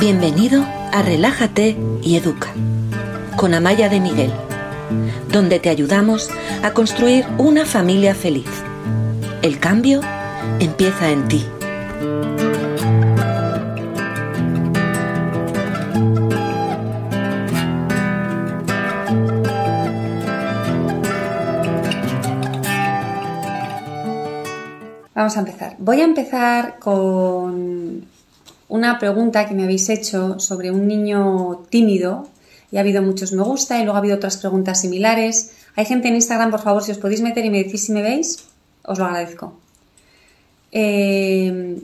Bienvenido a Relájate y Educa con Amaya de Miguel, donde te ayudamos a construir una familia feliz. El cambio empieza en ti. Vamos a empezar. Voy a empezar con una pregunta que me habéis hecho sobre un niño tímido y ha habido muchos me gusta y luego ha habido otras preguntas similares. Hay gente en Instagram, por favor, si os podéis meter y me decís si me veis, os lo agradezco. Eh,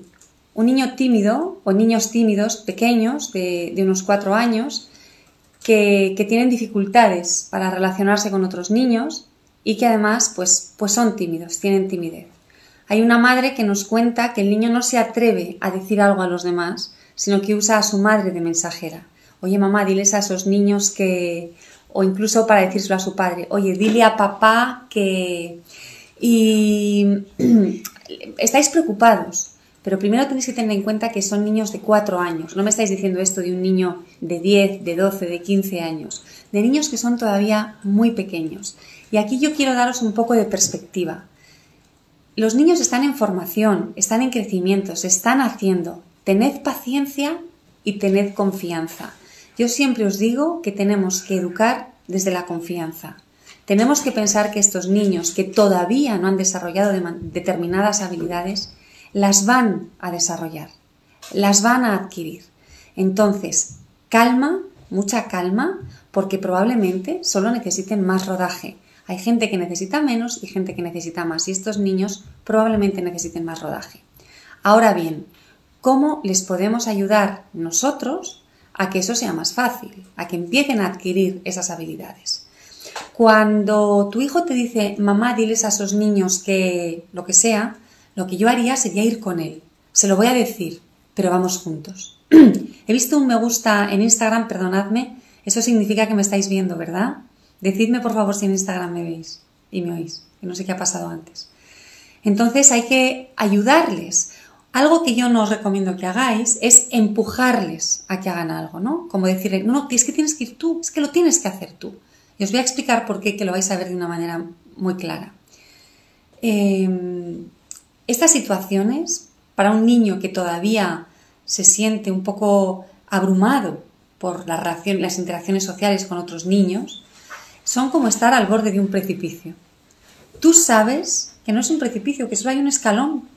un niño tímido o niños tímidos pequeños de, unos cuatro años que, tienen dificultades para relacionarse con otros niños y que además pues, pues son tímidos, tienen timidez. Hay una madre que nos cuenta que el niño no se atreve a decir algo a los demás, sino que usa a su madre de mensajera. Oye, mamá, diles a esos niños que... o incluso para decírselo a su padre, oye, dile a papá que... Y estáis preocupados, pero primero tenéis que tener en cuenta que son niños de 4 años. No me estáis diciendo esto de un niño de 10, de 12, de 15 años. De niños que son todavía muy pequeños. Y aquí yo quiero daros un poco de perspectiva. Los niños están en formación, están en crecimiento, se están haciendo. Tened paciencia y tened confianza. Yo siempre os digo que tenemos que educar desde la confianza. Tenemos que pensar que estos niños que todavía no han desarrollado determinadas habilidades, las van a desarrollar, las van a adquirir. Entonces, calma, mucha calma, porque probablemente solo necesiten más rodaje. Hay gente que necesita menos y gente que necesita más y estos niños probablemente necesiten más rodaje. Ahora bien, ¿cómo les podemos ayudar nosotros a que eso sea más fácil, a que empiecen a adquirir esas habilidades? Cuando tu hijo te dice, mamá, diles a esos niños que lo que sea, lo que yo haría sería ir con él. Se lo voy a decir, pero vamos juntos. He visto un me gusta en Instagram, perdonadme, eso significa que me estáis viendo, ¿verdad? Decidme por favor si en Instagram me veis y me oís, que no sé qué ha pasado antes. Entonces hay que ayudarles. Algo que yo no os recomiendo que hagáis es empujarles a que hagan algo, ¿no? Como decirle, no, es que tienes que ir tú, es que lo tienes que hacer tú. Y os voy a explicar por qué, que lo vais a ver de una manera muy clara. Em, estas situaciones, para un niño que todavía se siente un poco abrumado por la las interacciones sociales con otros niños, son como estar al borde de un precipicio. Tú sabes que no es un precipicio, que solo hay un escalón,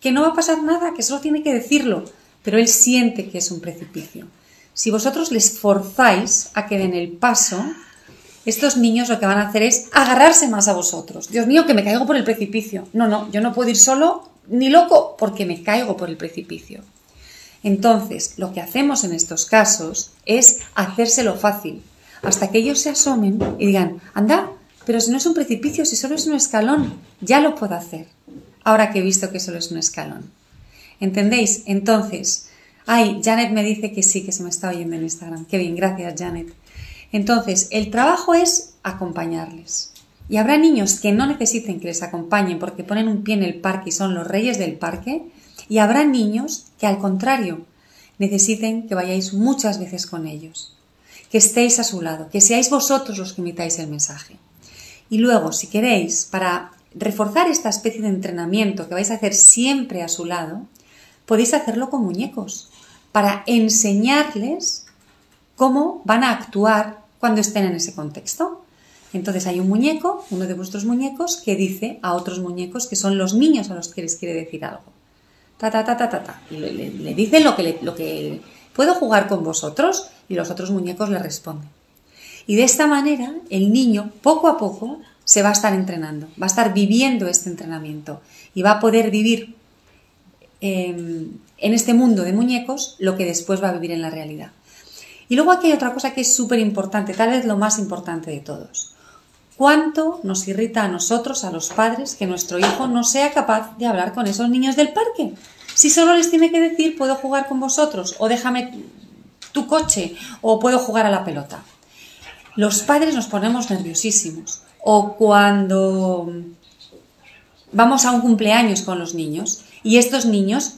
que no va a pasar nada, que solo tiene que decirlo, pero él siente que es un precipicio. Si vosotros les forzáis a que den el paso, estos niños lo que van a hacer es agarrarse más a vosotros. Dios mío, que me caigo por el precipicio. No, no, yo no puedo ir solo ni loco porque me caigo por el precipicio. Entonces, lo que hacemos en estos casos es hacérselo fácil hasta que ellos se asomen y digan, anda, pero si no es un precipicio, si solo es un escalón, ya lo puedo hacer, ahora que he visto que solo es un escalón. ¿Entendéis? Entonces, ay, Janet me dice que sí, que se me está oyendo en Instagram. Qué bien, gracias Janet. Entonces, el trabajo es acompañarles. Y habrá niños que no necesiten que les acompañen porque ponen un pie en el parque y son los reyes del parque. Y habrá niños que al contrario necesiten que vayáis muchas veces con ellos que estéis a su lado, que seáis vosotros los que emitáis el mensaje. Y luego, si queréis, para reforzar esta especie de entrenamiento que vais a hacer siempre a su lado, podéis hacerlo con muñecos, para enseñarles cómo van a actuar cuando estén en ese contexto. Entonces hay un muñeco, uno de vuestros muñecos, que dice a otros muñecos que son los niños a los que les quiere decir algo. Ta, ta, ta, ta, ta, ta. Y le, le, dice lo que, lo que ¿Puedo jugar con vosotros? Y los otros muñecos le responden. Y de esta manera el niño poco a poco se va a estar entrenando, va a estar viviendo este entrenamiento y va a poder vivir em, en este mundo de muñecos lo que después va a vivir en la realidad. Y luego aquí hay otra cosa que es súper importante, tal vez lo más importante de todos. ¿Cuánto nos irrita a nosotros, a los padres, que nuestro hijo no sea capaz de hablar con esos niños del parque? Si solo les tiene que decir, puedo jugar con vosotros, o déjame tu coche, o puedo jugar a la pelota. Los padres nos ponemos nerviosísimos. O cuando vamos a un cumpleaños con los niños y estos niños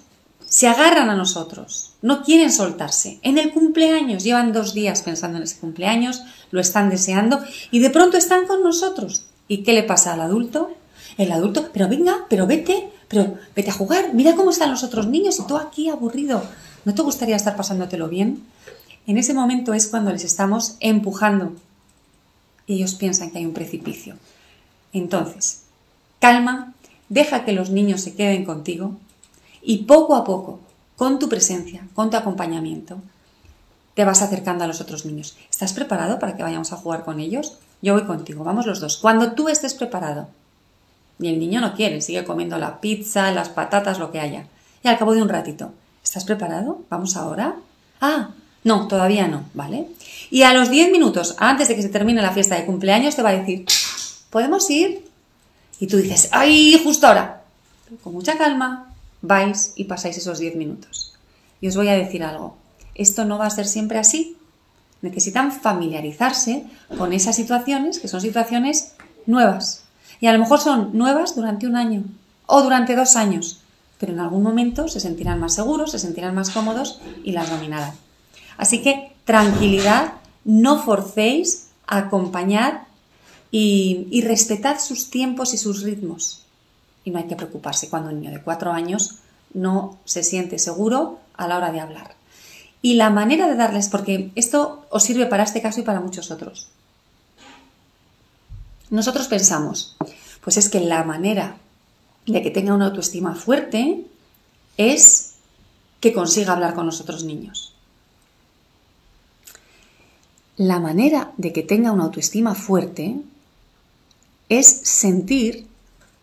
se agarran a nosotros, no quieren soltarse. En el cumpleaños, llevan dos días pensando en ese cumpleaños, lo están deseando y de pronto están con nosotros. ¿Y qué le pasa al adulto? El adulto, pero venga, pero vete, pero vete a jugar, mira cómo están los otros niños y tú aquí aburrido. ¿No te gustaría estar pasándotelo bien? En ese momento es cuando les estamos empujando y ellos piensan que hay un precipicio. Entonces, calma, deja que los niños se queden contigo, y poco a poco, con tu presencia, con tu acompañamiento, te vas acercando a los otros niños. ¿Estás preparado para que vayamos a jugar con ellos? Yo voy contigo, vamos los dos. Cuando tú estés preparado, y el niño no quiere, sigue comiendo la pizza, las patatas, lo que haya. Y al cabo de un ratito, ¿estás preparado? ¿Vamos ahora? Ah, no, todavía no, ¿vale? Y a los 10 minutos, antes de que se termine la fiesta de cumpleaños, te va a decir, ¿podemos ir? Y tú dices, ¡ay, justo ahora! Con mucha calma, vais y pasáis esos 10 minutos. Y os voy a decir algo, esto no va a ser siempre así. Necesitan familiarizarse con esas situaciones que son situaciones nuevas. Y a lo mejor son nuevas durante un año o durante dos años, pero en algún momento se sentirán más seguros, se sentirán más cómodos y las dominarán. Así que tranquilidad, no forcéis a acompañar y, y respetad sus tiempos y sus ritmos y no hay que preocuparse cuando un niño de cuatro años no se siente seguro a la hora de hablar. Y la manera de darles, porque esto os sirve para este caso y para muchos otros. Nosotros pensamos, pues es que la manera de que tenga una autoestima fuerte es que consiga hablar con los otros niños. La manera de que tenga una autoestima fuerte es sentir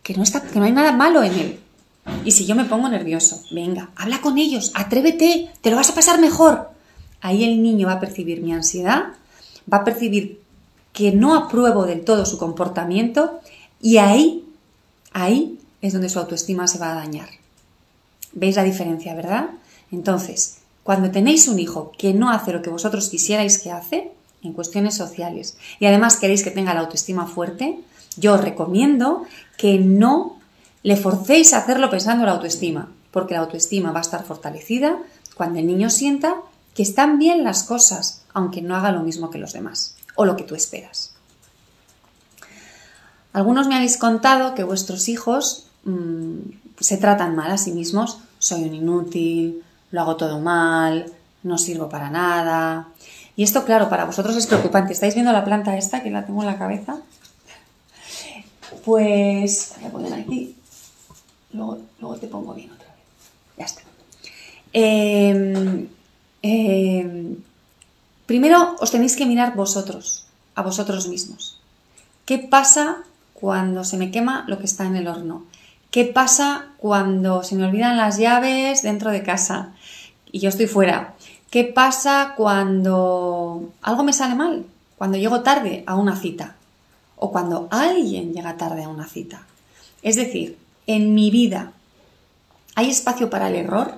que no, está, que no hay nada malo en él. Y si yo me pongo nervioso, venga, habla con ellos, atrévete, te lo vas a pasar mejor. Ahí el niño va a percibir mi ansiedad, va a percibir que no apruebo del todo su comportamiento y ahí, ahí es donde su autoestima se va a dañar. ¿Veis la diferencia, verdad? Entonces, cuando tenéis un hijo que no hace lo que vosotros quisierais que hace, en cuestiones sociales, y además queréis que tenga la autoestima fuerte, yo os recomiendo que no le forcéis a hacerlo pensando en la autoestima, porque la autoestima va a estar fortalecida cuando el niño sienta que están bien las cosas, aunque no haga lo mismo que los demás o lo que tú esperas. Algunos me habéis contado que vuestros hijos mm, se tratan mal a sí mismos, soy un inútil, lo hago todo mal, no sirvo para nada. Y esto, claro, para vosotros es preocupante. ¿Estáis viendo la planta esta que la tengo en la cabeza? Pues voy a aquí. Luego, te pongo bien otra vez. Ya está. Em, em, primero os tenéis que mirar vosotros, a vosotros mismos. ¿Qué pasa cuando se me quema lo que está en el horno? ¿Qué pasa cuando se me olvidan las llaves dentro de casa y yo estoy fuera? ¿Qué pasa cuando algo me sale mal? Cuando llego tarde a una cita o cuando alguien llega tarde a una cita. Es decir, en mi vida, ¿hay espacio para el error?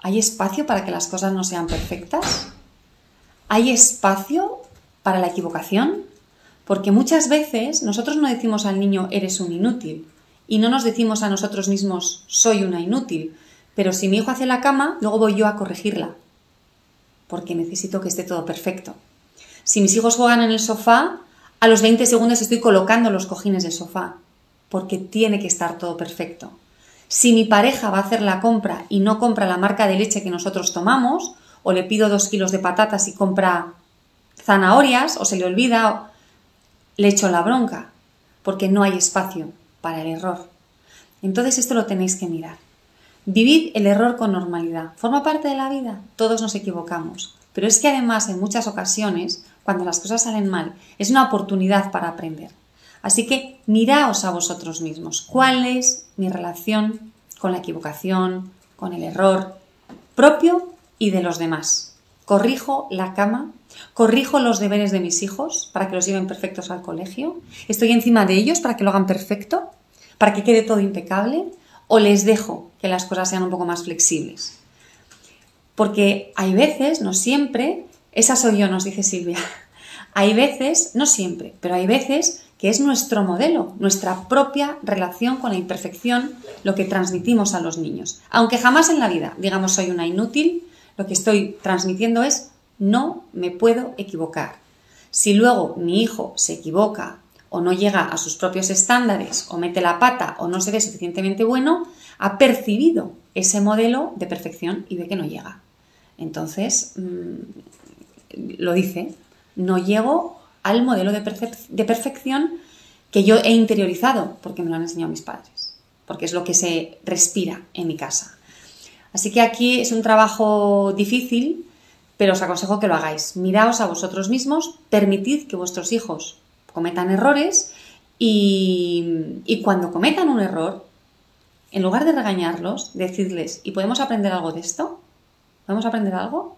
¿Hay espacio para que las cosas no sean perfectas? ¿Hay espacio para la equivocación? Porque muchas veces nosotros no decimos al niño eres un inútil y no nos decimos a nosotros mismos soy una inútil, pero si mi hijo hace la cama, luego voy yo a corregirla, porque necesito que esté todo perfecto. Si mis hijos juegan en el sofá, a los 20 segundos estoy colocando los cojines del sofá, porque tiene que estar todo perfecto. Si mi pareja va a hacer la compra y no compra la marca de leche que nosotros tomamos, o le pido dos kilos de patatas y compra zanahorias, o se le olvida, le echo la bronca, porque no hay espacio para el error. Entonces esto lo tenéis que mirar. Vivid el error con normalidad. ¿Forma parte de la vida? Todos nos equivocamos. Pero es que además en muchas ocasiones cuando las cosas salen mal, es una oportunidad para aprender. Así que miraos a vosotros mismos. ¿Cuál es mi relación con la equivocación, con el error propio y de los demás? ¿Corrijo la cama? ¿Corrijo los deberes de mis hijos para que los lleven perfectos al colegio? ¿Estoy encima de ellos para que lo hagan perfecto? ¿Para que quede todo impecable? ¿O les dejo que las cosas sean un poco más flexibles? Porque hay veces, no siempre, esa soy yo, nos dice Silvia. Hay veces, no siempre, pero hay veces que es nuestro modelo, nuestra propia relación con la imperfección, lo que transmitimos a los niños. Aunque jamás en la vida digamos soy una inútil, lo que estoy transmitiendo es no me puedo equivocar. Si luego mi hijo se equivoca o no llega a sus propios estándares o mete la pata o no se ve suficientemente bueno, ha percibido ese modelo de perfección y ve que no llega. Entonces, mm, lo dice, no llego al modelo de, de perfección que yo he interiorizado porque me lo han enseñado mis padres, porque es lo que se respira en mi casa. Así que aquí es un trabajo difícil, pero os aconsejo que lo hagáis. Miraos a vosotros mismos, permitid que vuestros hijos cometan errores y, cuando cometan un error, en lugar de regañarlos, decirles, ¿y podemos aprender algo de esto? ¿Podemos aprender algo?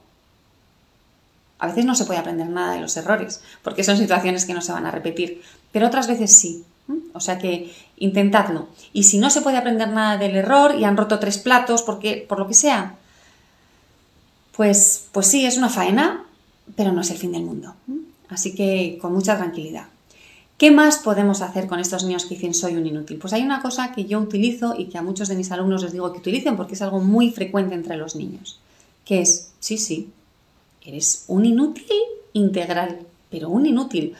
A veces no se puede aprender nada de los errores, porque son situaciones que no se van a repetir, pero otras veces sí. O sea que intentadlo. Y si no se puede aprender nada del error y han roto tres platos porque por lo que sea, pues pues sí, es una faena, pero no es el fin del mundo. Así que con mucha tranquilidad. ¿Qué más podemos hacer con estos niños que dicen soy un inútil? Pues hay una cosa que yo utilizo y que a muchos de mis alumnos les digo que utilicen porque es algo muy frecuente entre los niños, que es, sí, sí, eres un inútil integral, pero un inútil.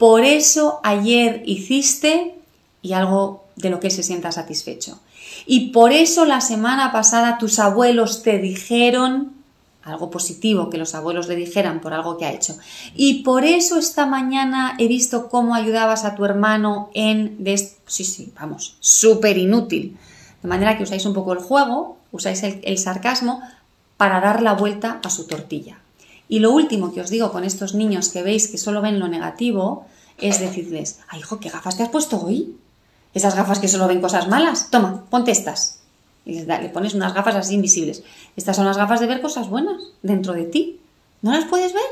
Por eso ayer hiciste y algo de lo que se sienta satisfecho. Y por eso la semana pasada tus abuelos te dijeron algo positivo que los abuelos le dijeran por algo que ha hecho. Y por eso esta mañana he visto cómo ayudabas a tu hermano en... Sí, sí, vamos, súper inútil. De manera que usáis un poco el juego, usáis el, el sarcasmo para dar la vuelta a su tortilla. Y lo último que os digo con estos niños que veis que solo ven lo negativo es decirles, ay hijo, ¿qué gafas te has puesto hoy? Esas gafas que solo ven cosas malas. Toma, ponte estas y le pones unas gafas así invisibles. Estas son las gafas de ver cosas buenas dentro de ti. ¿No las puedes ver?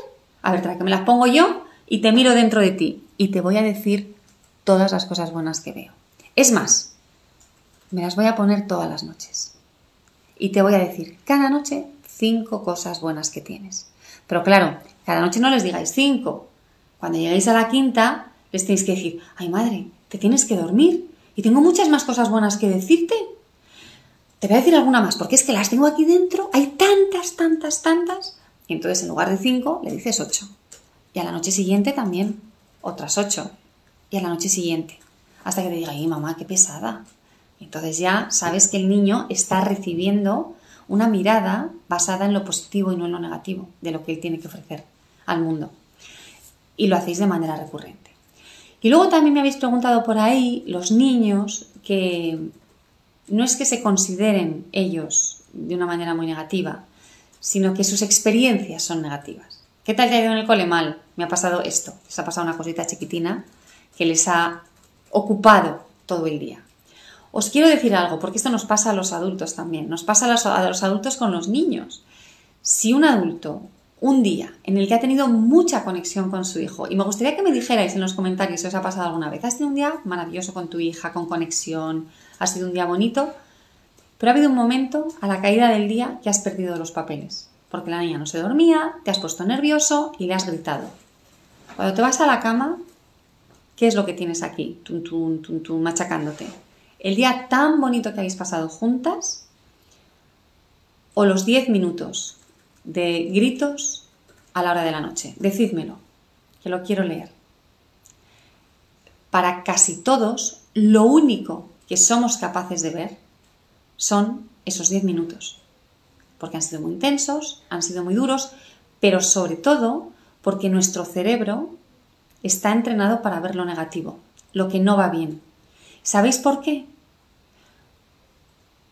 A ver, trae que me las pongo yo y te miro dentro de ti y te voy a decir todas las cosas buenas que veo. Es más, me las voy a poner todas las noches. Y te voy a decir cada noche cinco cosas buenas que tienes. Pero claro, cada noche no les digáis cinco. Cuando lleguéis a la quinta, les tenéis que decir, ay madre, te tienes que dormir. Y tengo muchas más cosas buenas que decirte. Te voy a decir alguna más, porque es que las tengo aquí dentro, hay tantas, tantas, tantas. Y entonces en lugar de cinco le dices ocho. Y a la noche siguiente también, otras ocho. Y a la noche siguiente. Hasta que te diga, ay mamá, qué pesada. Entonces ya sabes que el niño está recibiendo una mirada basada en lo positivo y no en lo negativo de lo que él tiene que ofrecer al mundo. Y lo hacéis de manera recurrente. Y luego también me habéis preguntado por ahí los niños que no es que se consideren ellos de una manera muy negativa, sino que sus experiencias son negativas. ¿Qué tal te ha ido en el cole? Mal. Me ha pasado esto. Les ha pasado una cosita chiquitina que les ha ocupado todo el día. Os quiero decir algo, porque esto nos pasa a los adultos también. Nos pasa a los, adultos con los niños. Si un adulto, un día en el que ha tenido mucha conexión con su hijo, y me gustaría que me dijerais en los comentarios si os ha pasado alguna vez, has tenido un día maravilloso con tu hija, con conexión, ha sido un día bonito, pero ha habido un momento a la caída del día que has perdido los papeles, porque la niña no se dormía, te has puesto nervioso y le has gritado. Cuando te vas a la cama, ¿qué es lo que tienes aquí? Tum, machacándote. El día tan bonito que habéis pasado juntas o los 10 minutos de gritos a la hora de la noche. Decídmelo, que lo quiero leer. Para casi todos, lo único que somos capaces de ver son esos 10 minutos. Porque han sido muy intensos, han sido muy duros, pero sobre todo porque nuestro cerebro está entrenado para ver lo negativo, lo que no va bien. ¿Sabéis por qué?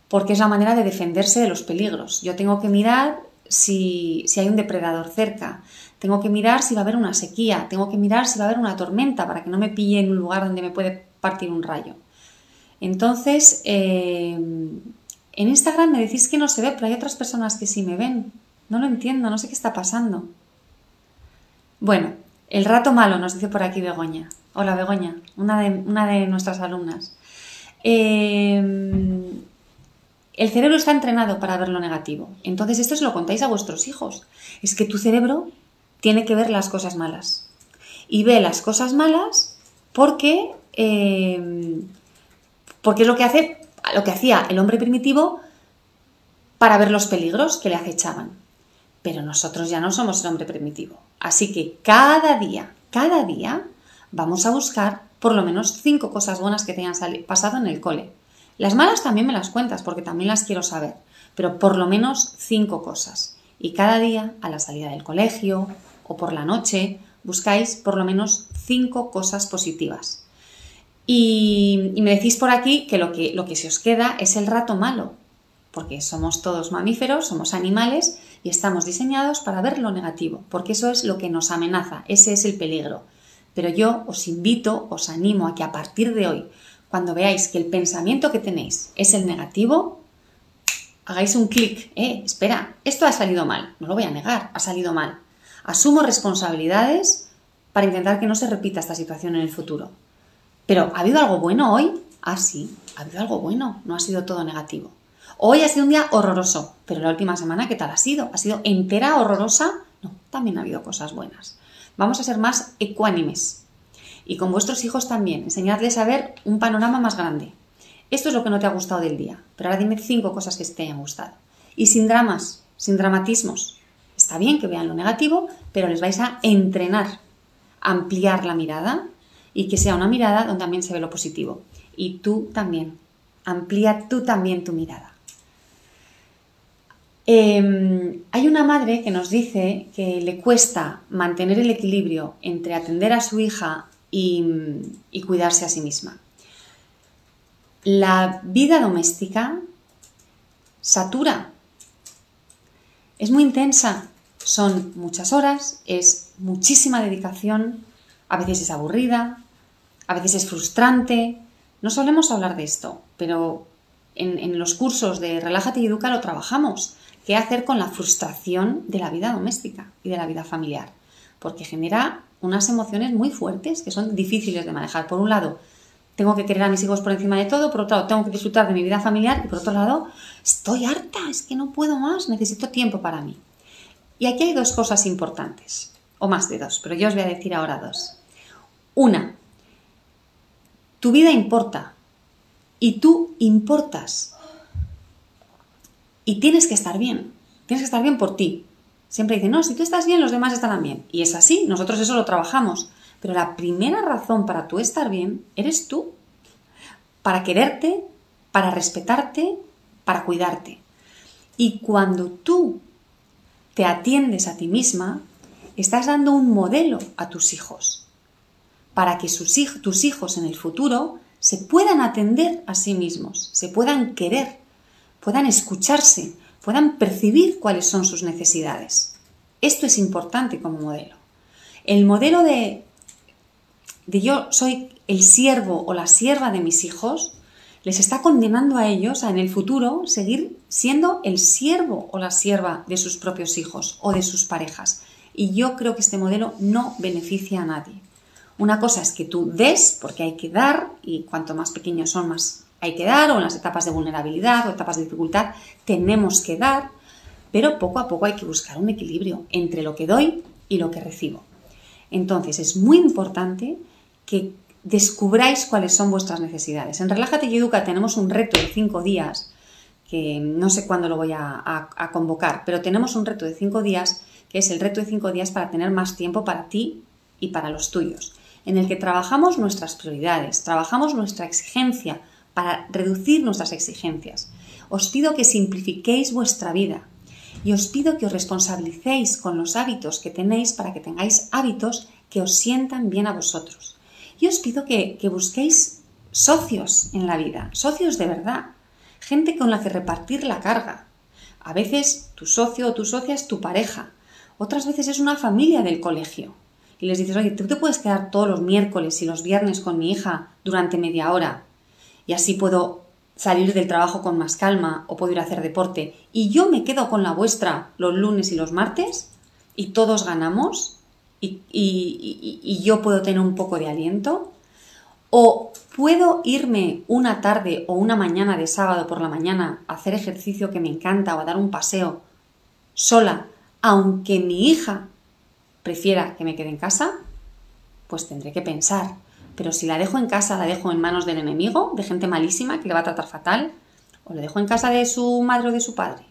Porque es la manera de defenderse de los peligros. Yo tengo que mirar si, si, hay un depredador cerca, tengo que mirar si va a haber una sequía, tengo que mirar si va a haber una tormenta para que no me pille en un lugar donde me puede partir un rayo. Entonces, eh, en Instagram me decís que no se ve, pero hay otras personas que sí me ven. No lo entiendo, no sé qué está pasando. Bueno, el rato malo, nos dice por aquí Begoña. Hola Begoña, una de, una de nuestras alumnas. Eh, el cerebro está entrenado para ver lo negativo. Entonces, esto se lo contáis a vuestros hijos. Es que tu cerebro tiene que ver las cosas malas. Y ve las cosas malas porque, eh, porque es lo que hace, lo que hacía el hombre primitivo para ver los peligros que le acechaban. Pero nosotros ya no somos el hombre primitivo. Así que cada día, cada día, vamos a buscar por lo menos cinco cosas buenas que te hayan pasado en el cole. Las malas también me las cuentas porque también las quiero saber, pero por lo menos cinco cosas. Y cada día, a la salida del colegio o por la noche, buscáis por lo menos cinco cosas positivas. Y, me decís por aquí que lo, que lo que se os queda es el rato malo, porque somos todos mamíferos, somos animales y estamos diseñados para ver lo negativo, porque eso es lo que nos amenaza, ese es el peligro. Pero yo os invito, os animo a que a partir de hoy, cuando veáis que el pensamiento que tenéis es el negativo, hagáis un clic, eh, espera, esto ha salido mal, no lo voy a negar, ha salido mal. Asumo responsabilidades para intentar que no se repita esta situación en el futuro. Pero, ¿ha habido algo bueno hoy? Ah, sí, ha habido algo bueno, no ha sido todo negativo. Hoy ha sido un día horroroso, pero la última semana, ¿qué tal ha sido? ¿Ha sido entera horrorosa? No, también ha habido cosas buenas. Vamos a ser más ecuánimes. Y con vuestros hijos también, enseñadles a ver un panorama más grande. Esto es lo que no te ha gustado del día, pero ahora dime cinco cosas que te hayan gustado. Y sin dramas, sin dramatismos. Está bien que vean lo negativo, pero les vais a entrenar, ampliar la mirada y que sea una mirada donde también se ve lo positivo. Y tú también, amplía tú también tu mirada. Em, hay una madre que nos dice que le cuesta mantener el equilibrio entre atender a su hija y, cuidarse a sí misma. La vida doméstica satura, es muy intensa, son muchas horas, es muchísima dedicación, a veces es aburrida, a veces es frustrante. No solemos hablar de esto, pero en, en los cursos de Relájate y Educa lo trabajamos qué hacer con la frustración de la vida doméstica y de la vida familiar, porque genera unas emociones muy fuertes que son difíciles de manejar. Por un lado, tengo que querer a mis hijos por encima de todo, por otro lado, tengo que disfrutar de mi vida familiar y por otro lado, estoy harta, es que no puedo más, necesito tiempo para mí. Y aquí hay dos cosas importantes, o más de dos, pero yo os voy a decir ahora dos. Una, tu vida importa y tú importas. Y tienes que estar bien. Tienes que estar bien por ti. Siempre dicen, no, si tú estás bien, los demás estarán bien. Y es así, nosotros eso lo trabajamos. Pero la primera razón para tú estar bien eres tú. Para quererte, para respetarte, para cuidarte. Y cuando tú te atiendes a ti misma, estás dando un modelo a tus hijos. Para que sus, tus hijos en el futuro se puedan atender a sí mismos, se puedan querer puedan escucharse, puedan percibir cuáles son sus necesidades. Esto es importante como modelo. El modelo de, de yo soy el siervo o la sierva de mis hijos les está condenando a ellos a en el futuro seguir siendo el siervo o la sierva de sus propios hijos o de sus parejas. Y yo creo que este modelo no beneficia a nadie. Una cosa es que tú des, porque hay que dar, y cuanto más pequeños son, más hay que dar, o en las etapas de vulnerabilidad o etapas de dificultad tenemos que dar, pero poco a poco hay que buscar un equilibrio entre lo que doy y lo que recibo. Entonces es muy importante que descubráis cuáles son vuestras necesidades. En Relájate y Educa tenemos un reto de cinco días, que no sé cuándo lo voy a, a convocar, pero tenemos un reto de cinco días, que es el reto de cinco días para tener más tiempo para ti y para los tuyos, en el que trabajamos nuestras prioridades, trabajamos nuestra exigencia, para reducir nuestras exigencias. Os pido que simplifiquéis vuestra vida y os pido que os responsabilicéis con los hábitos que tenéis para que tengáis hábitos que os sientan bien a vosotros. Y os pido que, busquéis socios en la vida, socios de verdad, gente con la que repartir la carga. A veces tu socio o tu socia es tu pareja, otras veces es una familia del colegio. Y les dices, oye, tú te puedes quedar todos los miércoles y los viernes con mi hija durante media hora y así puedo salir del trabajo con más calma o puedo ir a hacer deporte. Y yo me quedo con la vuestra los lunes y los martes y todos ganamos y, y, yo puedo tener un poco de aliento. O puedo irme una tarde o una mañana de sábado por la mañana a hacer ejercicio que me encanta o a dar un paseo sola, aunque mi hija prefiera que me quede en casa, pues tendré que pensar Pero si la dejo en casa, la dejo en manos del enemigo, de gente malísima que le va a tratar fatal, o le dejo en casa de su madre o de su padre,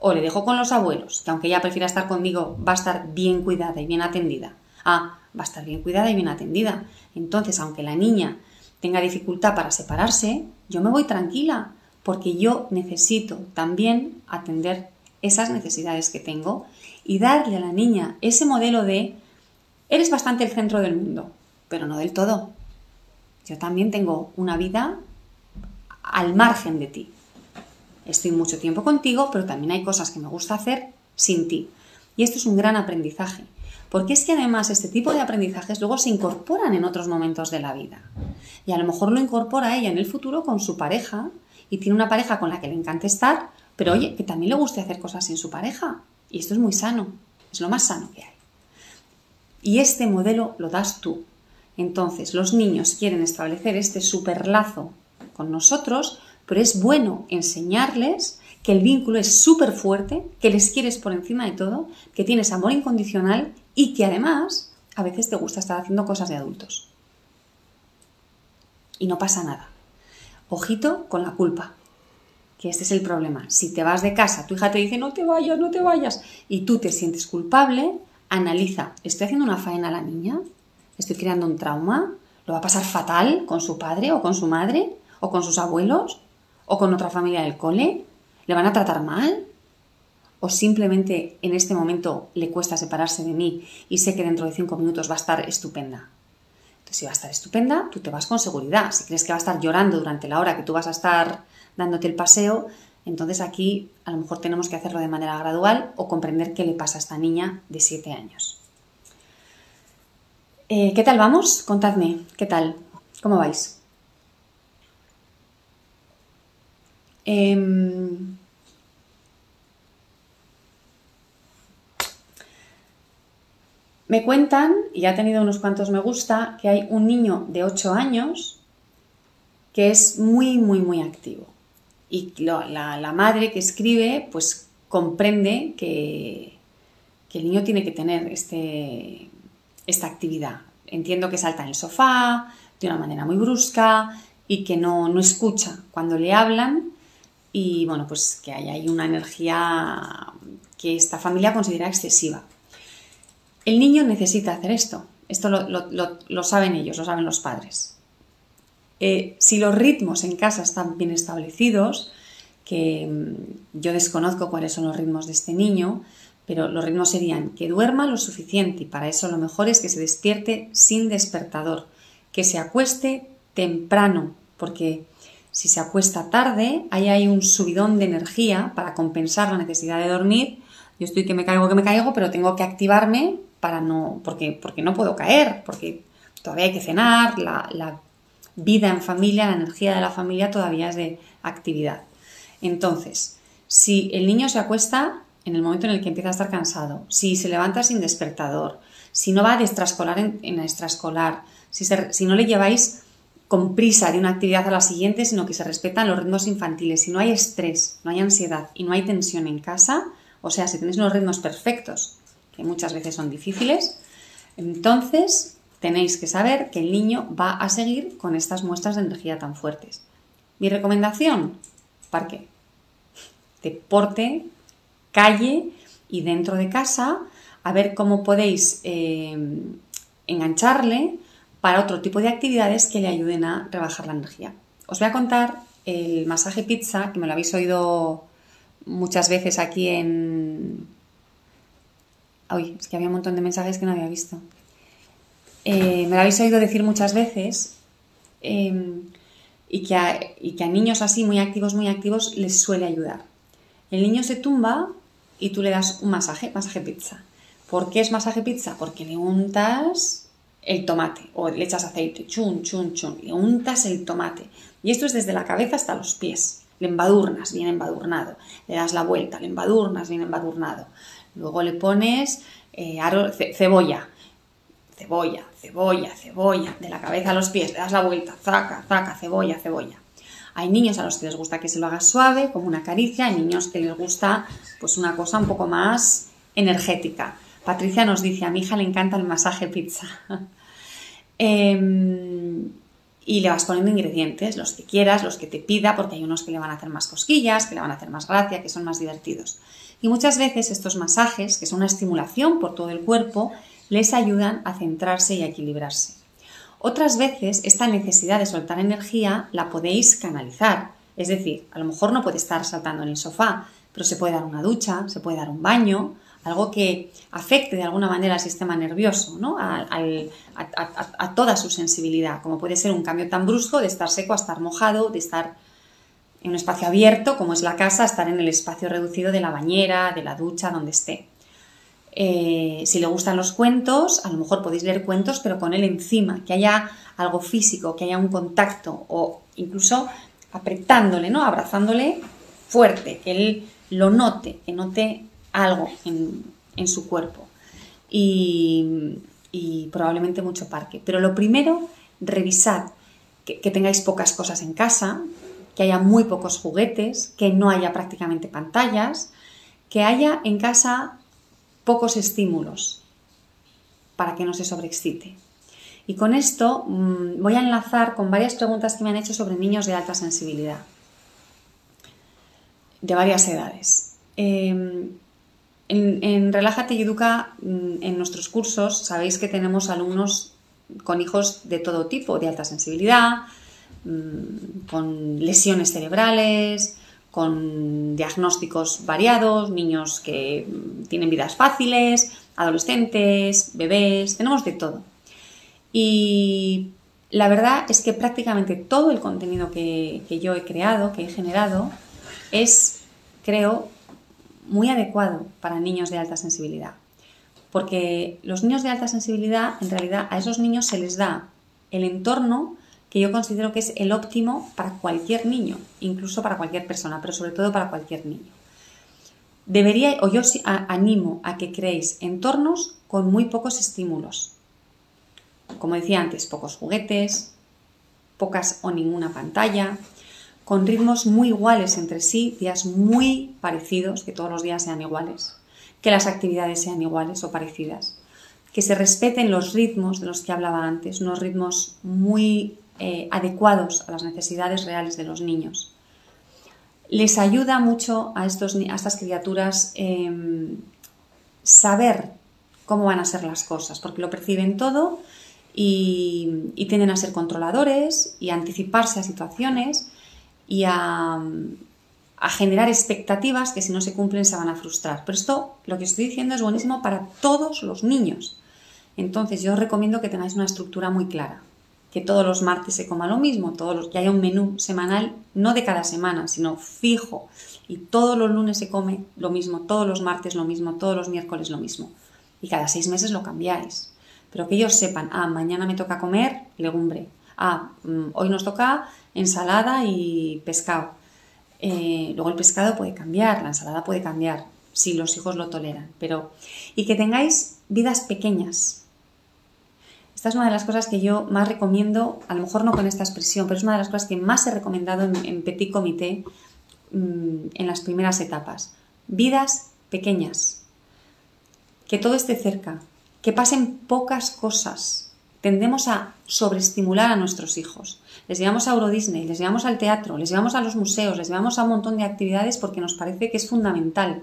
o le dejo con los abuelos, que aunque ella prefiera estar conmigo, va a estar bien cuidada y bien atendida. Ah, va a estar bien cuidada y bien atendida. Entonces, aunque la niña tenga dificultad para separarse, yo me voy tranquila, porque yo necesito también atender esas necesidades que tengo y darle a la niña ese modelo de eres bastante el centro del mundo, pero no del todo. Yo también tengo una vida al margen de ti. Estoy mucho tiempo contigo, pero también hay cosas que me gusta hacer sin ti. Y esto es un gran aprendizaje, porque es que además este tipo de aprendizajes luego se incorporan en otros momentos de la vida. Y a lo mejor lo incorpora ella en el futuro con su pareja y tiene una pareja con la que le encanta estar, pero oye, que también le guste hacer cosas sin su pareja. Y esto es muy sano, es lo más sano que hay. Y este modelo lo das tú. Entonces, los niños quieren establecer este superlazo con nosotros, pero es bueno enseñarles que el vínculo es súper fuerte, que les quieres por encima de todo, que tienes amor incondicional y que además a veces te gusta estar haciendo cosas de adultos. Y no pasa nada. Ojito con la culpa, que este es el problema. Si te vas de casa, tu hija te dice no te vayas, no te vayas, y tú te sientes culpable, analiza, ¿estoy haciendo una faena a la niña? ¿Estoy creando un trauma? ¿Lo va a pasar fatal con su padre o con su madre? ¿O con sus abuelos? ¿O con otra familia del cole? ¿Le van a tratar mal? ¿O simplemente en este momento le cuesta separarse de mí y sé que dentro de cinco minutos va a estar estupenda? Entonces, si va a estar estupenda, tú te vas con seguridad. Si crees que va a estar llorando durante la hora que tú vas a estar dándote el paseo, entonces aquí a lo mejor tenemos que hacerlo de manera gradual o comprender qué le pasa a esta niña de 7 años. Eh, ¿Qué tal vamos? Contadme, ¿qué tal? ¿Cómo vais? Em, me cuentan, y ha tenido unos cuantos me gusta, que hay un niño de 8 años que es muy, muy, muy activo. Y la, madre que escribe, pues comprende que, que, el niño tiene que tener este, esta actividad. Entiendo que salta en el sofá de una manera muy brusca y que no, no escucha cuando le hablan y bueno, pues que hay ahí una energía que esta familia considera excesiva. El niño necesita hacer esto, esto lo saben ellos, lo saben los padres. Eh, si los ritmos en casa están bien establecidos, que mm, yo desconozco cuáles son los ritmos de este niño, pero los ritmos serían que duerma lo suficiente y para eso lo mejor es que se despierte sin despertador, que se acueste temprano, porque si se acuesta tarde, ahí hay un subidón de energía para compensar la necesidad de dormir. Yo estoy que me caigo, que me caigo, pero tengo que activarme para no, porque, porque no puedo caer, porque todavía hay que cenar, la, la vida en familia, la energía de la familia todavía es de actividad. Entonces, si el niño se acuesta en el momento en el que empieza a estar cansado, si se levanta sin despertador, si no va de extraescolar en, extraescolar, si, si no le lleváis con prisa de una actividad a la siguiente, sino que se respetan los ritmos infantiles, si no hay estrés, no hay ansiedad y no hay tensión en casa, o sea, si tenéis unos ritmos perfectos, que muchas veces son difíciles, entonces tenéis que saber que el niño va a seguir con estas muestras de energía tan fuertes. Mi recomendación, parque. Deporte, calle y dentro de casa, a ver cómo podéis eh, engancharle para otro tipo de actividades que le ayuden a rebajar la energía. Os voy a contar el masaje pizza, que me lo habéis oído muchas veces aquí en... Uy, es que había un montón de mensajes que no había visto. Eh, me lo habéis oído decir muchas veces, em, y, que y que a niños así, muy activos, muy activos, les suele ayudar. El niño se tumba y tú le das un masaje, masaje pizza. ¿Por qué es masaje pizza? Porque le untas el tomate o le echas aceite, chun, chun, chun, le untas el tomate. Y esto es desde la cabeza hasta los pies. Le embadurnas bien embadurnado. Le das la vuelta, le embadurnas bien embadurnado. Luego le pones eh, cebolla, cebolla, cebolla, cebolla, de la cabeza a los pies, le das la vuelta, zaca, zaca, cebolla, cebolla. Hay niños a los que les gusta que se lo haga suave, como una caricia, hay niños que les gusta pues una cosa un poco más energética. Patricia nos dice, a mi hija le encanta el masaje pizza. Em, y le vas poniendo ingredientes, los que quieras, los que te pida, porque hay unos que le van a hacer más cosquillas, que le van a hacer más gracia, que son más divertidos. Y muchas veces estos masajes, que son una estimulación por todo el cuerpo, les ayudan a centrarse y a equilibrarse. Otras veces esta necesidad de soltar energía la podéis canalizar, es decir, a lo mejor no puede estar saltando en el sofá, pero se puede dar una ducha, se puede dar un baño, algo que afecte de alguna manera al sistema nervioso, ¿no? a, toda su sensibilidad, como puede ser un cambio tan brusco de estar seco a estar mojado, de estar en un espacio abierto, como es la casa, a estar en el espacio reducido de la bañera, de la ducha, donde esté. Eh, si le gustan los cuentos, a lo mejor podéis leer cuentos, pero con él encima, que haya algo físico, que haya un contacto, o incluso apretándole, ¿no? Abrazándole fuerte, que él lo note, que note algo en, su cuerpo. Y, probablemente mucho parque. Pero lo primero, revisad que, tengáis pocas cosas en casa, que haya muy pocos juguetes, que no haya prácticamente pantallas, que haya en casa pocos estímulos para que no se sobreexcite. Y con esto mm, voy a enlazar con varias preguntas que me han hecho sobre niños de alta sensibilidad, de varias edades. Em, en, Relájate y Educa, mm, en nuestros cursos, sabéis que tenemos alumnos con hijos de todo tipo, de alta sensibilidad, mm, con lesiones cerebrales, con diagnósticos variados, niños que tienen vidas fáciles, adolescentes, bebés, tenemos de todo. Y la verdad es que prácticamente todo el contenido que, yo he creado, que he generado, es, creo, muy adecuado para niños de alta sensibilidad. Porque los niños de alta sensibilidad, en realidad, a esos niños se les da el entorno que yo considero que es el óptimo para cualquier niño, incluso para cualquier persona, pero sobre todo para cualquier niño. Debería, o yo animo a que creéis entornos con muy pocos estímulos. Como decía antes, pocos juguetes, pocas o ninguna pantalla, con ritmos muy iguales entre sí, días muy parecidos, que todos los días sean iguales, que las actividades sean iguales o parecidas, que se respeten los ritmos de los que hablaba antes, unos ritmos muy eh, adecuados a las necesidades reales de los niños. Les ayuda mucho a, estos, a estas criaturas em, saber cómo van a ser las cosas, porque lo perciben todo y, tienden a ser controladores y a anticiparse a situaciones y a, a generar expectativas que si no se cumplen se van a frustrar. Pero esto, lo que estoy diciendo, es buenísimo para todos los niños. Entonces yo os recomiendo que tengáis una estructura muy clara que todos los martes se coma lo mismo, todos los, que haya un menú semanal, no de cada semana, sino fijo, y todos los lunes se come lo mismo, todos los martes lo mismo, todos los miércoles lo mismo, y cada seis meses lo cambiáis. Pero que ellos sepan, ah, mañana me toca comer legumbre, ah, mm, hoy nos toca ensalada y pescado. Eh, luego el pescado puede cambiar, la ensalada puede cambiar, si los hijos lo toleran, pero... Y que tengáis vidas pequeñas, esta es una de las cosas que yo más recomiendo, a lo mejor no con esta expresión, pero es una de las cosas que más he recomendado en, Petit Comité mm, en las primeras etapas. Vidas pequeñas, que todo esté cerca, que pasen pocas cosas. Tendemos a sobreestimular a nuestros hijos. Les llevamos a Euro Disney, les llevamos al teatro, les llevamos a los museos, les llevamos a un montón de actividades porque nos parece que es fundamental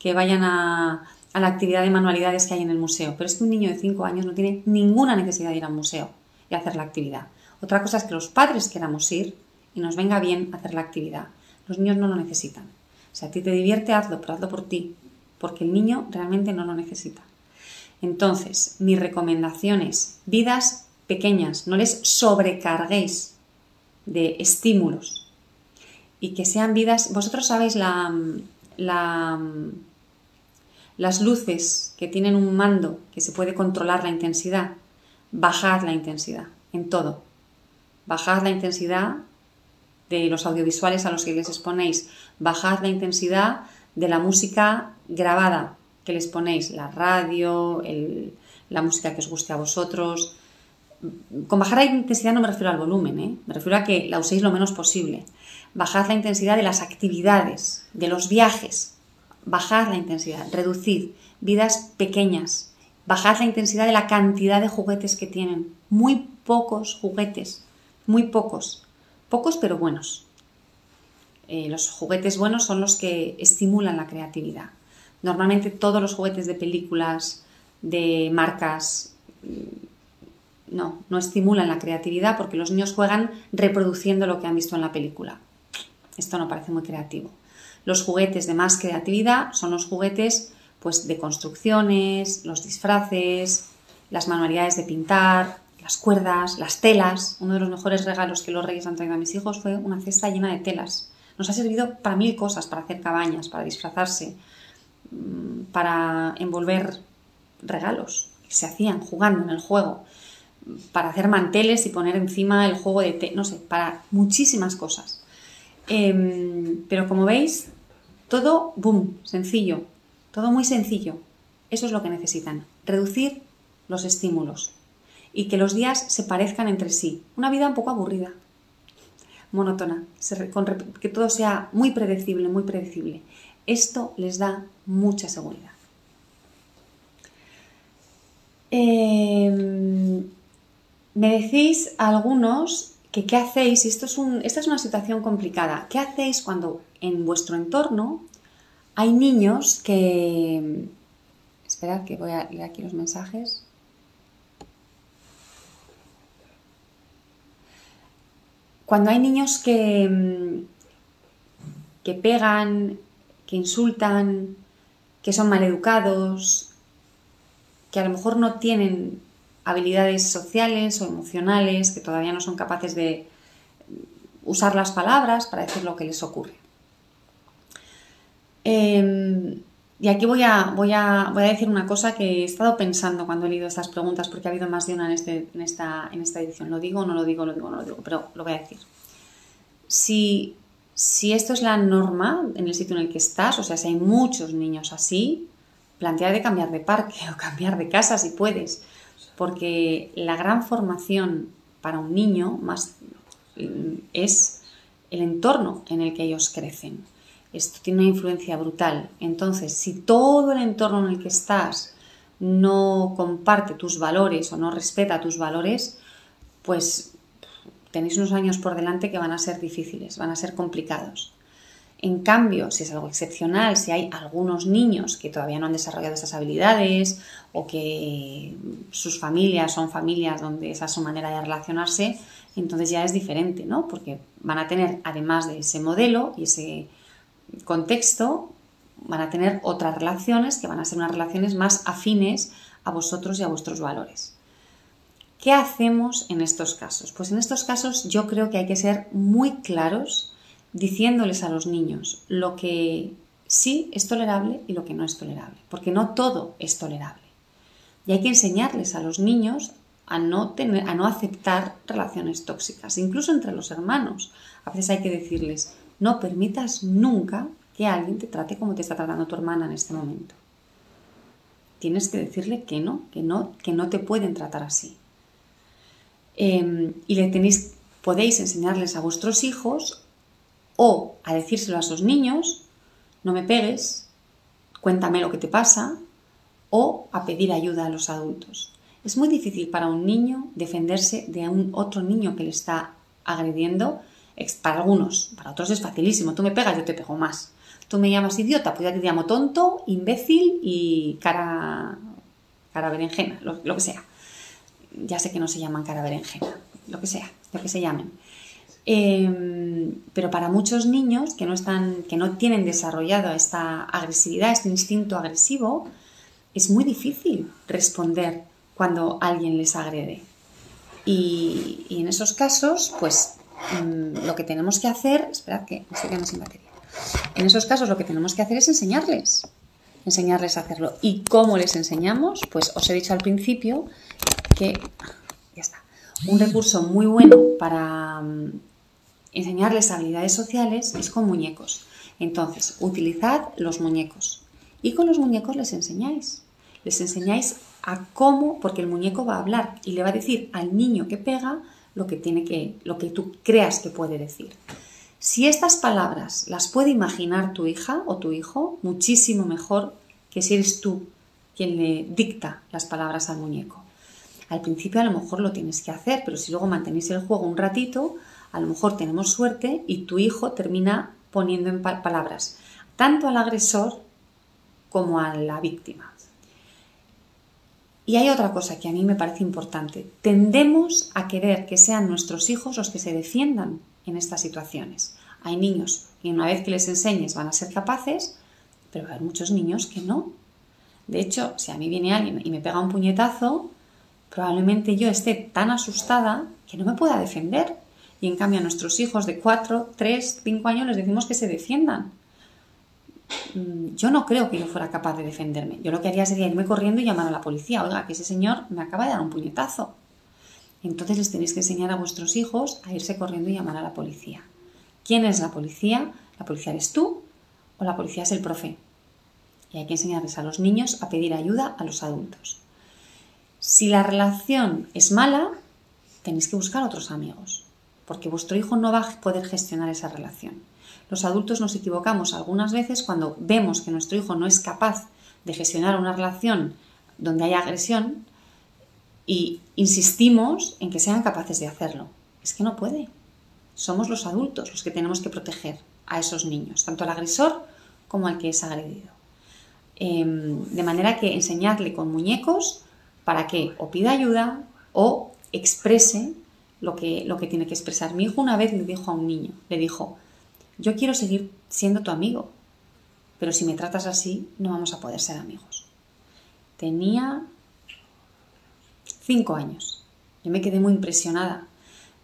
que vayan a, a la actividad de manualidades que hay en el museo. Pero es que un niño de 5 años no tiene ninguna necesidad de ir al museo y hacer la actividad. Otra cosa es que los padres queramos ir y nos venga bien hacer la actividad. Los niños no lo necesitan. Si a ti te divierte, hazlo, pero hazlo por ti, porque el niño realmente no lo necesita. Entonces, mi recomendación es vidas pequeñas, no les sobrecarguéis de estímulos y que sean vidas, vosotros sabéis la, la las luces que tienen un mando que se puede controlar la intensidad, bajad la intensidad en todo. Bajad la intensidad de los audiovisuales a los que les exponéis. Bajad la intensidad de la música grabada que les ponéis, la radio, la música que os guste a vosotros. Con bajar la intensidad no me refiero al volumen, ¿eh? me refiero a que la uséis lo menos posible. Bajad la intensidad de las actividades, de los viajes, bajar la intensidad, reducir vidas pequeñas, bajad la intensidad de la cantidad de juguetes que tienen. Muy pocos juguetes, muy pocos. Pocos pero buenos. Eh, los juguetes buenos son los que estimulan la creatividad. Normalmente todos los juguetes de películas, de marcas, mm, no, no estimulan la creatividad porque los niños juegan reproduciendo lo que han visto en la película. Esto no parece muy creativo. Los juguetes de más creatividad son los juguetes pues, de construcciones, los disfraces, las manualidades de pintar, las cuerdas, las telas. Uno de los mejores regalos que los reyes han traído a mis hijos fue una cesta llena de telas. Nos ha servido para mil cosas, para hacer cabañas, para disfrazarse, mm, para envolver regalos que se hacían jugando en el juego, para hacer manteles y poner encima el juego de té, no sé, para muchísimas cosas. Em, pero como veis, todo, boom, sencillo, todo muy sencillo. Eso es lo que necesitan, reducir los estímulos y que los días se parezcan entre sí. Una vida un poco aburrida, monótona, que todo sea muy predecible, muy predecible. Esto les da mucha seguridad. Em, me decís algunos que qué hacéis, esto es esta es una situación complicada, ¿qué hacéis cuando en vuestro entorno hay niños que... Esperad que voy a leer aquí los mensajes. Cuando hay niños que, mm, que pegan, que insultan, que son maleducados, que a lo mejor no tienen habilidades sociales o emocionales, que todavía no son capaces de usar las palabras para decir lo que les ocurre. Em, y aquí voy a, decir una cosa que he estado pensando cuando he leído estas preguntas, porque ha habido más de una en, este, esta, en esta edición. ¿Lo digo no lo digo? Lo digo no lo digo, pero lo voy a decir. Si, esto es la norma en el sitio en el que estás, o sea, si hay muchos niños así, plantea de cambiar de parque o cambiar de casa si puedes, porque la gran formación para un niño mm, es el entorno en el que ellos crecen esto tiene una influencia brutal. Entonces, si todo el entorno en el que estás no comparte tus valores o no respeta tus valores, pues tenéis unos años por delante que van a ser difíciles, van a ser complicados. En cambio, si es algo excepcional, si hay algunos niños que todavía no han desarrollado esas habilidades o que sus familias son familias donde esa es su manera de relacionarse, entonces ya es diferente, ¿no? Porque van a tener, además de ese modelo y ese contexto van a tener otras relaciones que van a ser unas relaciones más afines a vosotros y a vuestros valores. ¿Qué hacemos en estos casos? Pues en estos casos yo creo que hay que ser muy claros diciéndoles a los niños lo que sí es tolerable y lo que no es tolerable, porque no todo es tolerable. Y hay que enseñarles a los niños a no, tener, a no aceptar relaciones tóxicas, incluso entre los hermanos. A veces hay que decirles, no permitas nunca que alguien te trate como te está tratando tu hermana en este momento. Tienes que decirle que no, que no, que no te pueden tratar así. Em, y le tenéis, podéis enseñarles a vuestros hijos o a decírselo a esos niños, no me pegues, cuéntame lo que te pasa, o a pedir ayuda a los adultos. Es muy difícil para un niño defenderse de un otro niño que le está agrediendo para algunos, para otros es facilísimo. Tú me pegas, yo te pego más. Tú me llamas idiota, pues ya te llamo tonto, imbécil y cara, cara berenjena, lo, que sea. Ya sé que no se llaman cara berenjena, lo que sea, lo que se llamen. Em, pero para muchos niños que no, están, que no tienen desarrollado esta agresividad, este instinto agresivo, es muy difícil responder cuando alguien les agrede. Y, y en esos casos, pues Mm, lo que tenemos que hacer, esperad que estoy sin batería. En esos casos lo que tenemos que hacer es enseñarles, enseñarles a hacerlo. ¿Y cómo les enseñamos? Pues os he dicho al principio que, ya está, un recurso muy bueno para mm, enseñarles habilidades sociales es con muñecos. Entonces, utilizad los muñecos y con los muñecos les enseñáis. Les enseñáis a cómo, porque el muñeco va a hablar y le va a decir al niño que pega lo que tiene que, lo que tú creas que puede decir. Si estas palabras las puede imaginar tu hija o tu hijo, muchísimo mejor que si eres tú quien le dicta las palabras al muñeco. Al principio a lo mejor lo tienes que hacer, pero si luego mantenéis el juego un ratito, a lo mejor tenemos suerte y tu hijo termina poniendo en palabras tanto al agresor como a la víctima. Y hay otra cosa que a mí me parece importante. Tendemos a querer que sean nuestros hijos los que se defiendan en estas situaciones. Hay niños que una vez que les enseñes van a ser capaces, pero hay muchos niños que no. De hecho, si a mí viene alguien y me pega un puñetazo, probablemente yo esté tan asustada que no me pueda defender. Y en cambio a nuestros hijos de 4, 3, 5 años les decimos que se defiendan. Mm, yo no creo que yo fuera capaz de defenderme. Yo lo que haría sería irme corriendo y llamar a la policía. Oiga, que ese señor me acaba de dar un puñetazo. Entonces les tenéis que enseñar a vuestros hijos a irse corriendo y llamar a la policía. ¿Quién es la policía? ¿La policía eres tú o la policía es el profe? Y hay que enseñarles a los niños a pedir ayuda a los adultos. Si la relación es mala, tenéis que buscar otros amigos, porque vuestro hijo no va a poder gestionar esa relación. Los adultos nos equivocamos algunas veces cuando vemos que nuestro hijo no es capaz de gestionar una relación donde haya agresión y insistimos en que sean capaces de hacerlo. Es que no puede. Somos los adultos los que tenemos que proteger a esos niños, tanto al agresor como al que es agredido. Em, de manera que enseñarle con muñecos para que o pida ayuda o exprese lo que, lo que tiene que expresar. Mi hijo una vez le dijo a un niño, le dijo, yo quiero seguir siendo tu amigo, pero si me tratas así no vamos a poder ser amigos. Tenía cinco años. Yo me quedé muy impresionada.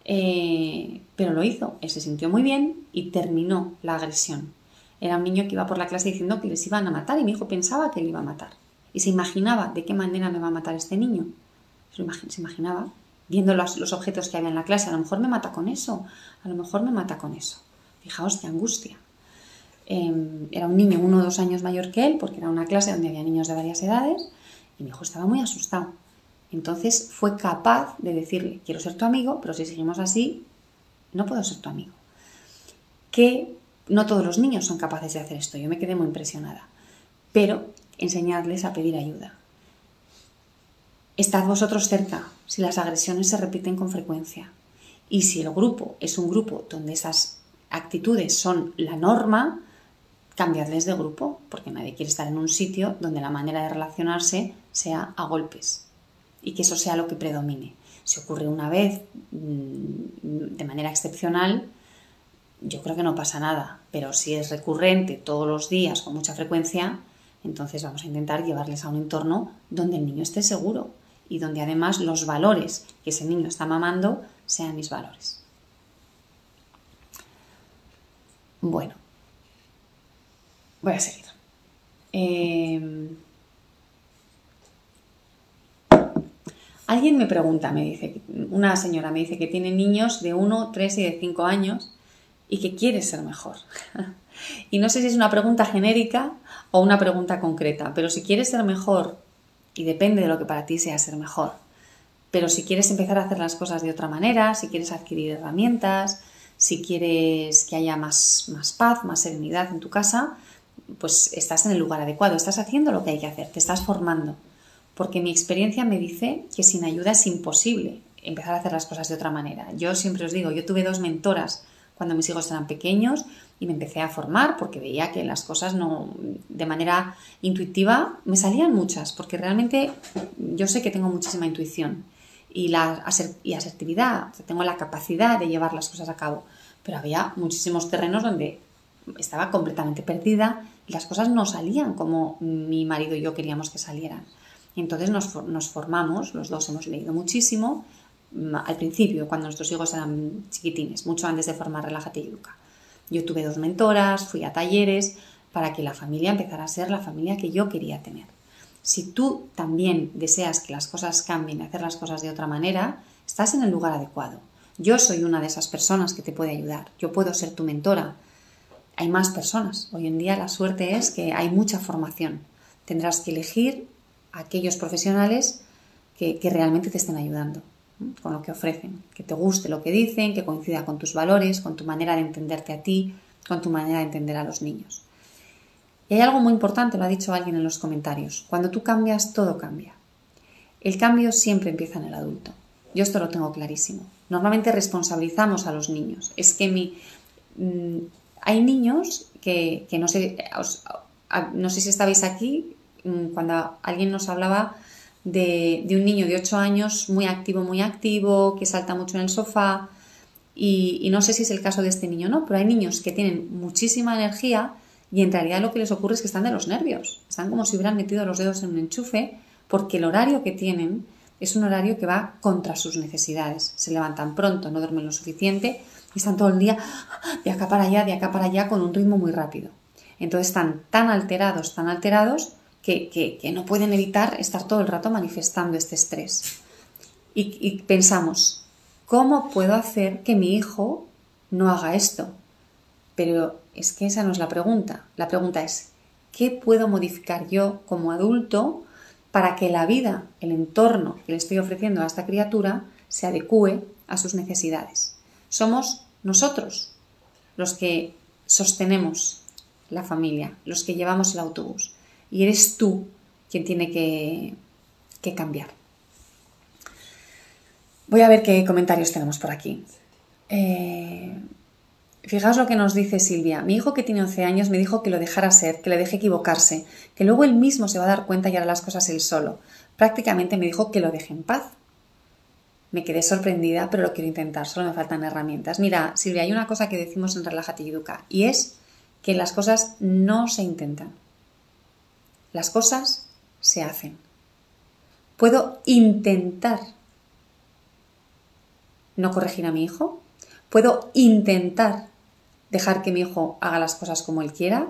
Eh, pero lo hizo. Él se sintió muy bien y terminó la agresión. Era un niño que iba por la clase diciendo que les iban a matar y mi hijo pensaba que le iba a matar. Y se imaginaba de qué manera me va a matar este niño. Se imaginaba, viendo los, los objetos que había en la clase, a lo mejor me mata con eso, a lo mejor me mata con eso. Fijaos qué angustia. Em, era un niño uno o dos años mayor que él, porque era una clase donde había niños de varias edades, y mi hijo estaba muy asustado. Entonces fue capaz de decirle, quiero ser tu amigo, pero si seguimos así, no puedo ser tu amigo. Que no todos los niños son capaces de hacer esto, yo me quedé muy impresionada. Pero enseñarles a pedir ayuda. Estad vosotros cerca si las agresiones se repiten con frecuencia. Y si el grupo es un grupo donde esas actitudes son la norma, cambiadles de grupo, porque nadie quiere estar en un sitio donde la manera de relacionarse sea a golpes y que eso sea lo que predomine. Si ocurre una vez mm, de manera excepcional, yo creo que no pasa nada, pero si es recurrente todos los días con mucha frecuencia, entonces vamos a intentar llevarles a un entorno donde el niño esté seguro y donde además los valores que ese niño está mamando sean mis valores. Bueno, voy a seguir. Em, alguien me pregunta, me dice, una señora me dice que tiene niños de 1, 3 y de 5 años y que quiere ser mejor. y no sé si es una pregunta genérica o una pregunta concreta, pero si quieres ser mejor, y depende de lo que para ti sea ser mejor, pero si quieres empezar a hacer las cosas de otra manera, si quieres adquirir herramientas, si quieres que haya más, paz, más serenidad en tu casa, pues estás en el lugar adecuado, estás haciendo lo que hay que hacer, te estás formando. Porque mi experiencia me dice que sin ayuda es imposible empezar a hacer las cosas de otra manera. Yo siempre os digo, yo tuve dos mentoras cuando mis hijos eran pequeños y me empecé a formar porque veía que las cosas no de manera intuitiva me salían muchas porque realmente yo sé que tengo muchísima intuición y la y asertividad, tengo la capacidad de llevar las cosas a cabo, pero había muchísimos terrenos donde estaba completamente perdida y las cosas no salían como mi marido y yo queríamos que salieran. Entonces nos, formamos, los dos hemos leído muchísimo, al principio, cuando nuestros hijos eran chiquitines, mucho antes de formar Relájate y Educa. Yo tuve dos mentoras, fui a talleres para que la familia empezara a ser la familia que yo quería tener. Si tú también deseas que las cosas cambien, hacer las cosas de otra manera, estás en el lugar adecuado. Yo soy una de esas personas que te puede ayudar. Yo puedo ser tu mentora. Hay más personas. Hoy en día la suerte es que hay mucha formación. Tendrás que elegir a aquellos profesionales que realmente te estén ayudando con lo que ofrecen, que te guste lo que dicen, que coincida con tus valores, con tu manera de entenderte a ti, con tu manera de entender a los niños. Y hay algo muy importante, lo ha dicho alguien en los comentarios. Cuando tú cambias, todo cambia. El cambio siempre empieza en el adulto. Yo esto lo tengo clarísimo. Normalmente responsabilizamos a los niños. Es que mi, mm, hay niños que, no, sé, no sé si estabais aquí mm, cuando alguien nos hablaba de, un niño de 8 años muy activo, muy activo, que salta mucho en el sofá. Y, y no sé si es el caso de este niño o no, pero hay niños que tienen muchísima energía y en realidad lo que les ocurre es que están de los nervios. Están como si hubieran metido los dedos en un enchufe porque el horario que tienen es un horario que va contra sus necesidades. Se levantan pronto, no duermen lo suficiente y están todo el día de acá para allá, de acá para allá, con un ritmo muy rápido. Entonces están tan alterados, tan alterados, que, no pueden evitar estar todo el rato manifestando este estrés. Y, y pensamos, ¿cómo puedo hacer que mi hijo no haga esto? Pero es que esa no es la pregunta. La pregunta es, ¿qué puedo modificar yo como adulto para que la vida, el entorno que le estoy ofreciendo a esta criatura, se adecue a sus necesidades? Somos nosotros los que sostenemos la familia, los que llevamos el autobús. Y eres tú quien tiene que, cambiar. Voy a ver qué comentarios tenemos por aquí. Eh, fijaos lo que nos dice Silvia. Mi hijo que tiene 11 años me dijo que lo dejara ser, que le deje equivocarse, que luego él mismo se va a dar cuenta y hará las cosas él solo. Prácticamente me dijo que lo deje en paz. Me quedé sorprendida, pero lo quiero intentar, solo me faltan herramientas. Mira, Silvia, hay una cosa que decimos en Relájate y Educa, y es que las cosas no se intentan. Las cosas se hacen. Puedo intentar no corregir a mi hijo, puedo intentar dejar que mi hijo haga las cosas como él quiera,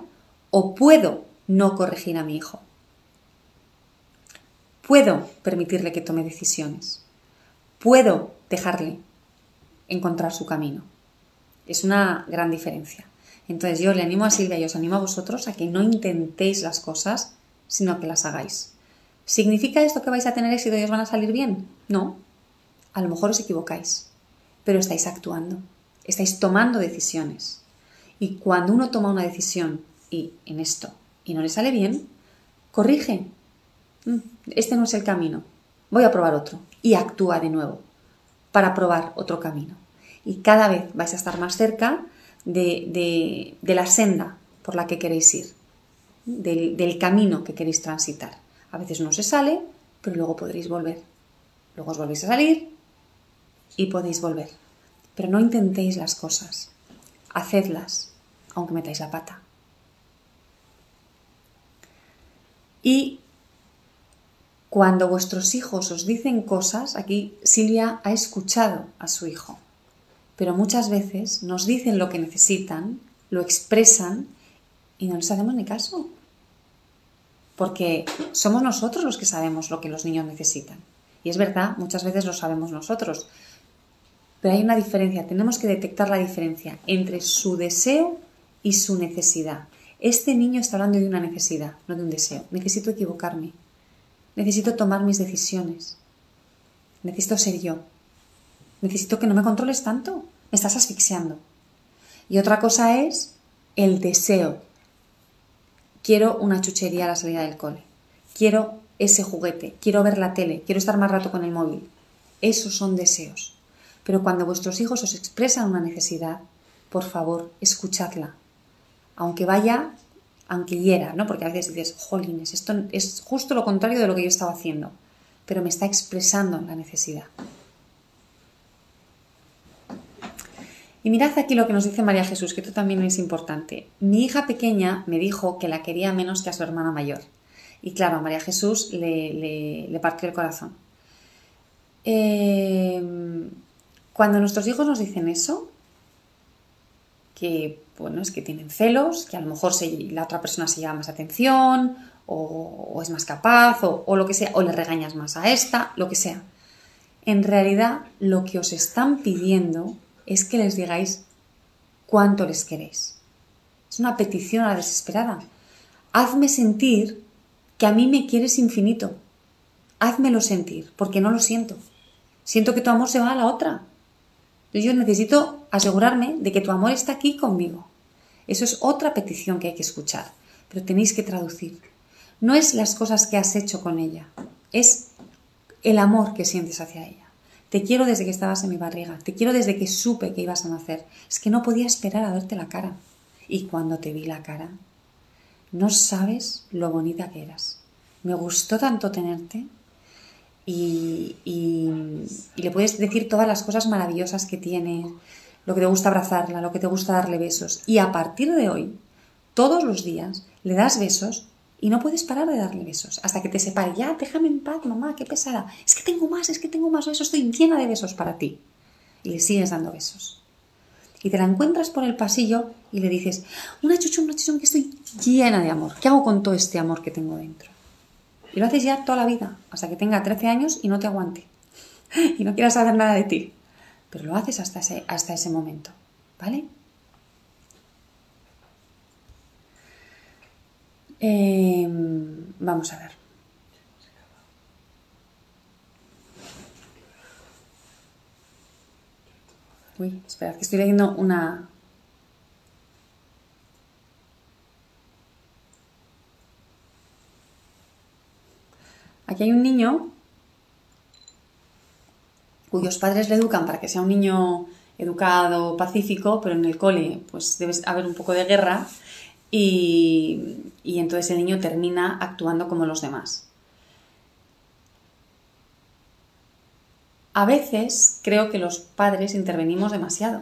o puedo no corregir a mi hijo. Puedo permitirle que tome decisiones puedo dejarle encontrar su camino. Es una gran diferencia. Entonces yo le animo a Silvia y os animo a vosotros a que no intentéis las cosas, sino que las hagáis. ¿Significa esto que vais a tener éxito y os van a salir bien? No. A lo mejor os equivocáis, pero estáis actuando, estáis tomando decisiones. Y cuando uno toma una decisión y en esto y no le sale bien, corrige. Mm, este no es el camino. Voy a probar otro y actúa de nuevo para probar otro camino. Y cada vez vais a estar más cerca de, la senda por la que queréis ir, del, del camino que queréis transitar. A veces no se sale, pero luego podréis volver. Luego os volvéis a salir y podéis volver. Pero no intentéis las cosas. Hacedlas, aunque metáis la pata. Y cuando vuestros hijos os dicen cosas, aquí Silvia ha escuchado a su hijo, pero muchas veces nos dicen lo que necesitan, lo expresan y no les hacemos ni caso. Porque somos nosotros los que sabemos lo que los niños necesitan. Y es verdad, muchas veces lo sabemos nosotros. Pero hay una diferencia, tenemos que detectar la diferencia entre su deseo y su necesidad. Este niño está hablando de una necesidad, no de un deseo. Necesito equivocarme, Necesito tomar mis decisiones. Necesito ser yo. Necesito que no me controles tanto. Me estás asfixiando. Y otra cosa es el deseo. Quiero una chuchería a la salida del cole. Quiero ese juguete. Quiero ver la tele. Quiero estar más rato con el móvil. Esos son deseos. Pero cuando vuestros hijos os expresan una necesidad, por favor, escuchadla. Aunque vaya aunque hiera, ¿no? Porque a veces dices, jolines, esto es justo lo contrario de lo que yo estaba haciendo, pero me está expresando la necesidad. Y mirad aquí lo que nos dice María Jesús, que esto también es importante. Mi hija pequeña me dijo que la quería menos que a su hermana mayor. Y claro, a María Jesús le, partió el corazón. Eh, cuando nuestros hijos nos dicen eso, que bueno, es que tienen celos, que a lo mejor la otra persona se llama más atención, o, es más capaz, o, lo que sea, o le regañas más a esta, lo que sea. En realidad, lo que os están pidiendo es que les digáis cuánto les queréis. Es una petición a la desesperada. Hazme sentir que a mí me quieres infinito. Házmelo sentir, porque no lo siento. Siento que tu amor se va a la otra. Yo necesito asegurarme de que tu amor está aquí conmigo. Eso es otra petición que hay que escuchar. pero tenéis que traducir. No es las cosas que has hecho con ella, es el amor que sientes hacia ella. Te quiero desde que estabas en mi barriga, te quiero desde que supe que ibas a nacer. Es que no podía esperar a verte la cara. Y cuando te vi la cara, no sabes lo bonita que eras. Me gustó tanto tenerte y, le puedes decir todas las cosas maravillosas que tiene, lo que te gusta abrazarla, lo que te gusta darle besos. Y a partir de hoy, todos los días, le das besos y no puedes parar de darle besos hasta que te separe. Ya, déjame en paz, mamá, qué pesada. Es que tengo más, es que tengo más besos, estoy llena de besos para ti. Y le sigues dando besos. Y te la encuentras por el pasillo y le dices, una chuchón, una chuchón, que estoy llena de amor. ¿Qué hago con todo este amor que tengo dentro? Y lo haces ya toda la vida, hasta que tenga 13 años y no te aguante. y no quiera saber nada de ti. Pero lo haces hasta ese, hasta ese momento. ¿Vale? Em, vamos a ver. Uy, espera, que estoy leyendo una. Aquí hay un niño cuyos padres le educan para que sea un niño educado, pacífico, pero en el cole pues debe haber un poco de guerra y, entonces el niño termina actuando como los demás. A veces creo que los padres intervenimos demasiado.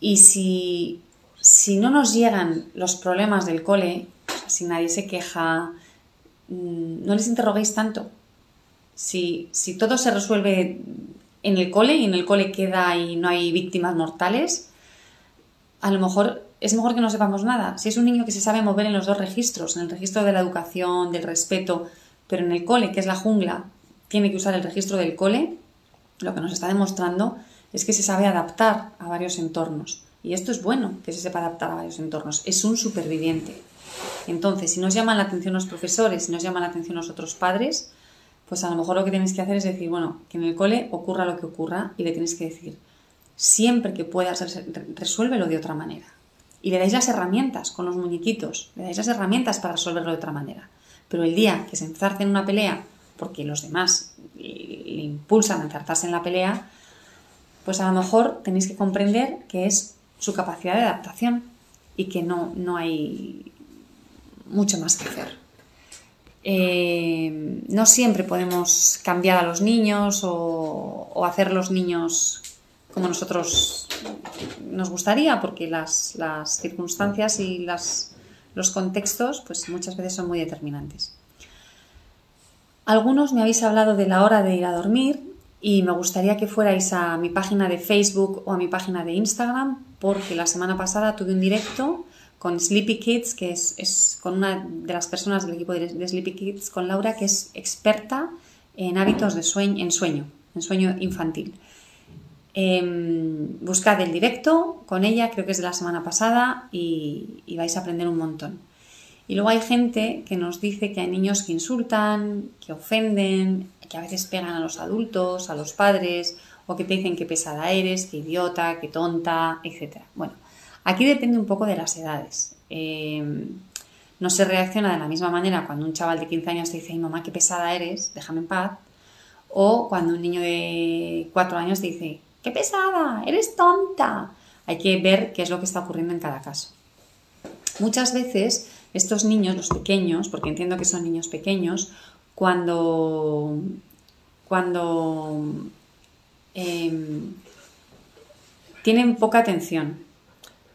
Y si, si no nos llegan los problemas del cole, si nadie se queja, no les interroguéis tanto. Si, si todo se resuelve en el cole y en el cole queda y no hay víctimas mortales, a lo mejor es mejor que no sepamos nada. Si es un niño que se sabe mover en los dos registros, en el registro de la educación, del respeto, pero en el cole, que es la jungla, tiene que usar el registro del cole, lo que nos está demostrando es que se sabe adaptar a varios entornos. Y esto es bueno, que se sepa adaptar a varios entornos. Es un superviviente. Entonces, si nos llaman la atención los profesores, si nos llaman la atención los otros padres, pues a lo mejor lo que tienes que hacer es decir, bueno, que en el cole ocurra lo que ocurra y le tienes que decir, siempre que puedas, resuélvelo de otra manera y le dais las herramientas con los muñequitos, le dais las herramientas para resolverlo de otra manera. Pero el día que se enzarce en una pelea, porque los demás le impulsan a enzartarse en la pelea, pues a lo mejor tenéis que comprender que es su capacidad de adaptación y que no, no hay mucho más que hacer. Eh, no siempre podemos cambiar a los niños o, o hacer los niños como nosotros nos gustaría, porque las, circunstancias y los contextos pues muchas veces son muy determinantes. Algunos me habéis hablado de la hora de ir a dormir y me gustaría que fuerais a mi página de Facebook o a mi página de Instagram porque la semana pasada tuve un directo con Sleepy Kids, que es, con una de las personas del equipo de, Sleepy Kids, con Laura, que es experta en hábitos de sueño, en sueño, en sueño infantil. Em, buscad el directo con ella, creo que es de la semana pasada, y, vais a aprender un montón. Y luego hay gente que nos dice que hay niños que insultan, que ofenden, que a veces pegan a los adultos, a los padres, o que te dicen que pesada eres, que idiota, que tonta, etc. Bueno, aquí depende un poco de las edades. Em, no se reacciona de la misma manera cuando un chaval de 15 años te dice, mamá, qué pesada eres, déjame en paz, o cuando un niño de 4 años te dice, ¡Qué pesada! ¡Eres tonta! Hay que ver qué es lo que está ocurriendo en cada caso. Muchas veces estos niños, los pequeños, porque entiendo que son niños pequeños, cuando, cuando em, tienen poca atención,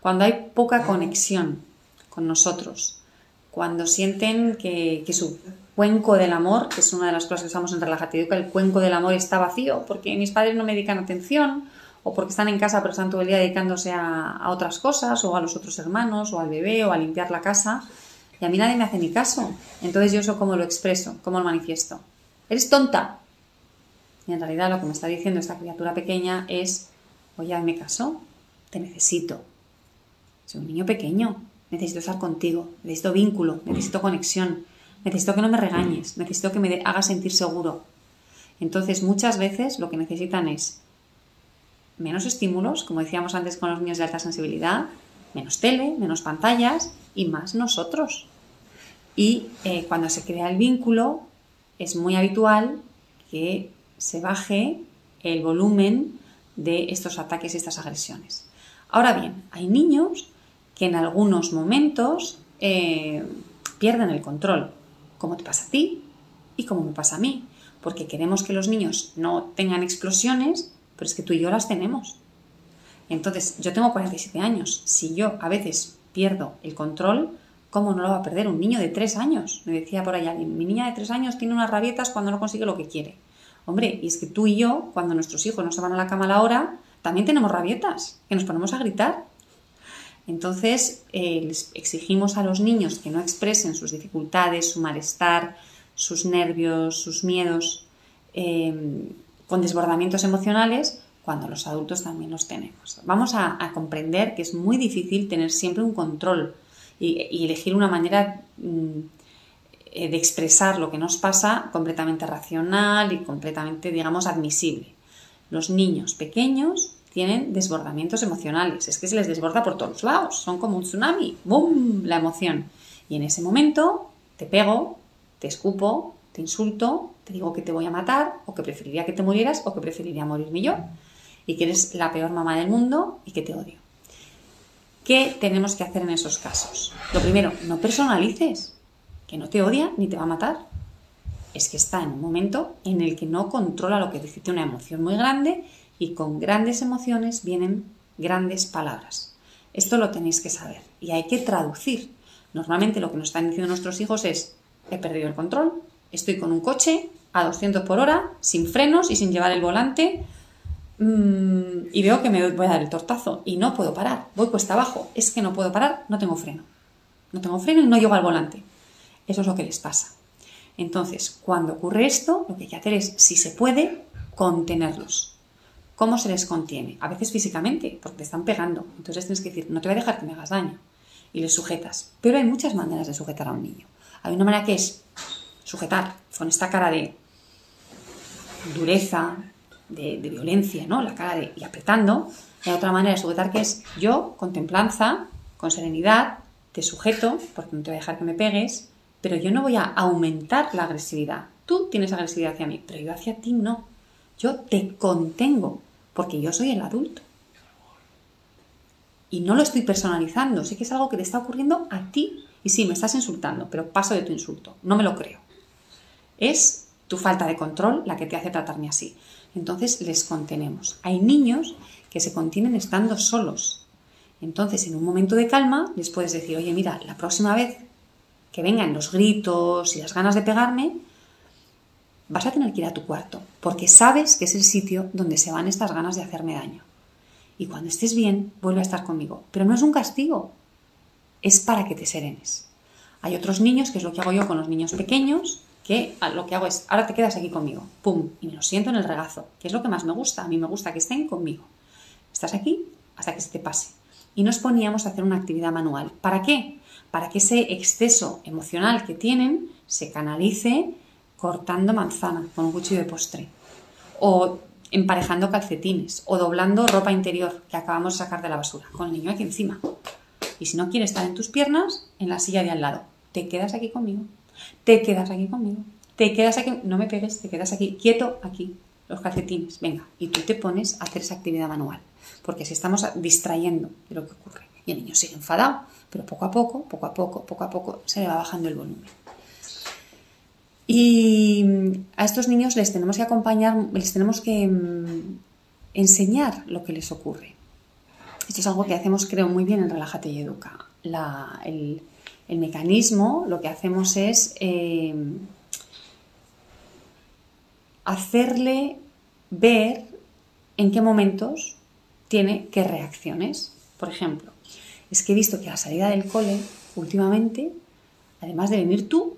cuando hay poca conexión con nosotros, cuando sienten que, su cuenco del amor, que es una de las cosas que usamos en Relajate que el cuenco del amor está vacío porque mis padres no me dedican atención o porque están en casa pero están todo el día dedicándose a, otras cosas o a los otros hermanos o al bebé o a limpiar la casa y a mí nadie me hace ni caso. Entonces yo eso cómo lo expreso, cómo lo manifiesto. Eres tonta. Y en realidad lo que me está diciendo esta criatura pequeña es, oye, me caso, te necesito. Soy un niño pequeño, necesito estar contigo, necesito vínculo, necesito conexión necesito que no me regañes, necesito que me hagas sentir seguro. Entonces, muchas veces lo que necesitan es menos estímulos, como decíamos antes con los niños de alta sensibilidad, menos tele, menos pantallas y más nosotros. Y eh, cuando se crea el vínculo, es muy habitual que se baje el volumen de estos ataques y estas agresiones. Ahora bien, hay niños que en algunos momentos eh, pierden el control, como te pasa a ti y como me pasa a mí, porque queremos que los niños no tengan explosiones, pero es que tú y yo las tenemos. Entonces, yo tengo 47 años, si yo a veces pierdo el control, ¿cómo no lo va a perder un niño de 3 años? Me decía por allá, mi niña de 3 años tiene unas rabietas cuando no consigue lo que quiere. Hombre, y es que tú y yo, cuando nuestros hijos no se van a la cama a la hora, también tenemos rabietas, que nos ponemos a gritar. Entonces, eh, les exigimos a los niños que no expresen sus dificultades, su malestar, sus nervios, sus miedos, eh, con desbordamientos emocionales, cuando los adultos también los tenemos. Vamos a, comprender que es muy difícil tener siempre un control y, elegir una manera mm, eh, de expresar lo que nos pasa completamente racional y completamente, digamos, admisible. Los niños pequeños tienen desbordamientos emocionales, es que se les desborda por todos lados, son como un tsunami, ¡boom! La emoción. Y en ese momento te pego, te escupo, te insulto, te digo que te voy a matar, o que preferiría que te murieras, o que preferiría morirme yo y que eres la peor mamá del mundo y que te odio. ¿Qué tenemos que hacer en esos casos? Lo primero, no personalices, que no te odia ni te va a matar. Es que está en un momento en el que no controla lo que dice, tiene una emoción muy grande y con grandes emociones vienen grandes palabras. Esto lo tenéis que saber y hay que traducir. Normalmente lo que nos están diciendo nuestros hijos es, he perdido el control, estoy con un coche a 200 por hora, sin frenos y sin llevar el volante, Mm, y veo que me voy a dar el tortazo y no puedo parar, voy cuesta abajo, es que no puedo parar, no tengo freno. No tengo freno y no llego al volante. Eso es lo que les pasa. Entonces, cuando ocurre esto, lo que hay que hacer es, si se puede, contenerlos. ¿Cómo se les contiene? A veces físicamente, porque te están pegando. Entonces tienes que decir, no te voy a dejar que me hagas daño. Y les sujetas. Pero hay muchas maneras de sujetar a un niño. Hay una manera que es sujetar con esta cara de dureza, de, violencia, ¿no? La cara de, y apretando. Hay otra manera de sujetar que es yo, con templanza, con serenidad, te sujeto, porque no te voy a dejar que me pegues, pero yo no voy a aumentar la agresividad. Tú tienes agresividad hacia mí, pero yo hacia ti no. Yo te contengo, porque yo soy el adulto. Y no lo estoy personalizando, sé que es algo que te está ocurriendo a ti. Y sí, me estás insultando, pero paso de tu insulto, no me lo creo. Es tu falta de control la que te hace tratarme así. Entonces les contenemos. Hay niños que se contienen estando solos. Entonces, en un momento de calma, les puedes decir, oye, mira, la próxima vez que vengan los gritos y las ganas de pegarme, vas a tener que ir a tu cuarto, porque sabes que es el sitio donde se van estas ganas de hacerme daño. Y cuando estés bien, vuelve a estar conmigo. Pero no es un castigo, es para que te serenes. Hay otros niños, que es lo que hago yo con los niños pequeños, que lo que hago es, ahora te quedas aquí conmigo, pum, y me lo siento en el regazo, que es lo que más me gusta, a mí me gusta que estén conmigo. Estás aquí hasta que se te pase. Y nos poníamos a hacer una actividad manual. ¿Para qué? Para que ese exceso emocional que tienen se canalice cortando manzana con un cuchillo de postre, o emparejando calcetines, o doblando ropa interior que acabamos de sacar de la basura, con el niño aquí encima. Y si no quiere estar en tus piernas, en la silla de al lado, te quedas aquí conmigo. Te quedas aquí conmigo. Te quedas aquí, no me pegues, te quedas aquí, quieto aquí, los calcetines, venga. Y tú te pones a hacer esa actividad manual, porque si estamos distrayendo de lo que ocurre. Y el niño sigue enfadado, pero poco a poco, poco a poco, poco a poco se le va bajando el volumen. Y a estos niños les tenemos que acompañar, les tenemos que mm, enseñar lo que les ocurre. Esto es algo que hacemos, creo, muy bien en Relájate y Educa. El, mecanismo lo que hacemos es eh, hacerle ver en qué momentos tiene qué reacciones. Por ejemplo, es que he visto que a la salida del cole, últimamente, además de venir tú,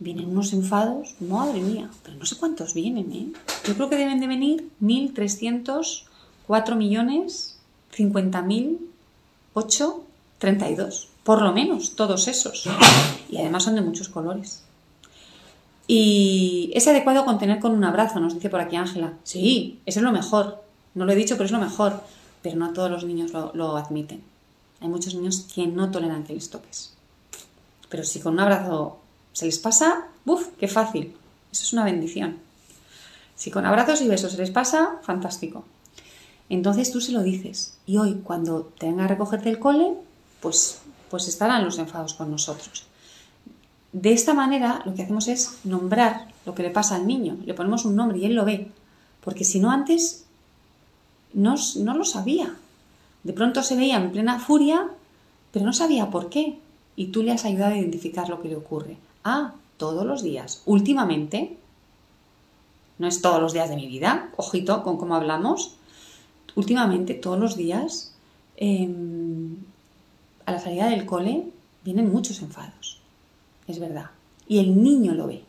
vienen unos enfados, madre mía, pero no sé cuántos vienen, ¿eh? Yo creo que deben de venir 1.304 millones, 50.000, 8, 32 por lo menos todos esos. Y además son de muchos colores. Y es adecuado contener con un abrazo, nos dice por aquí Ángela. Sí, eso es lo mejor. No lo he dicho, pero es lo mejor. Pero no todos los niños lo, admiten. Hay muchos niños que no toleran que les toques. Pero si con un abrazo se les pasa, ¡buf! ¡Qué fácil! Eso es una bendición. Si con abrazos y besos se les pasa, fantástico. Entonces tú se lo dices. Y hoy, cuando te venga a recogerte el cole, pues, pues estarán los enfados con nosotros. De esta manera, lo que hacemos es nombrar lo que le pasa al niño. Le ponemos un nombre y él lo ve. Porque si no, antes no, no lo sabía. De pronto se veía en plena furia, pero no sabía por qué. Y tú le has ayudado a identificar lo que le ocurre. Ah, todos los días. Últimamente, no es todos los días de mi vida, ojito con cómo hablamos, últimamente todos los días em, a la salida del cole vienen muchos enfados. Es verdad. Y el niño lo ve.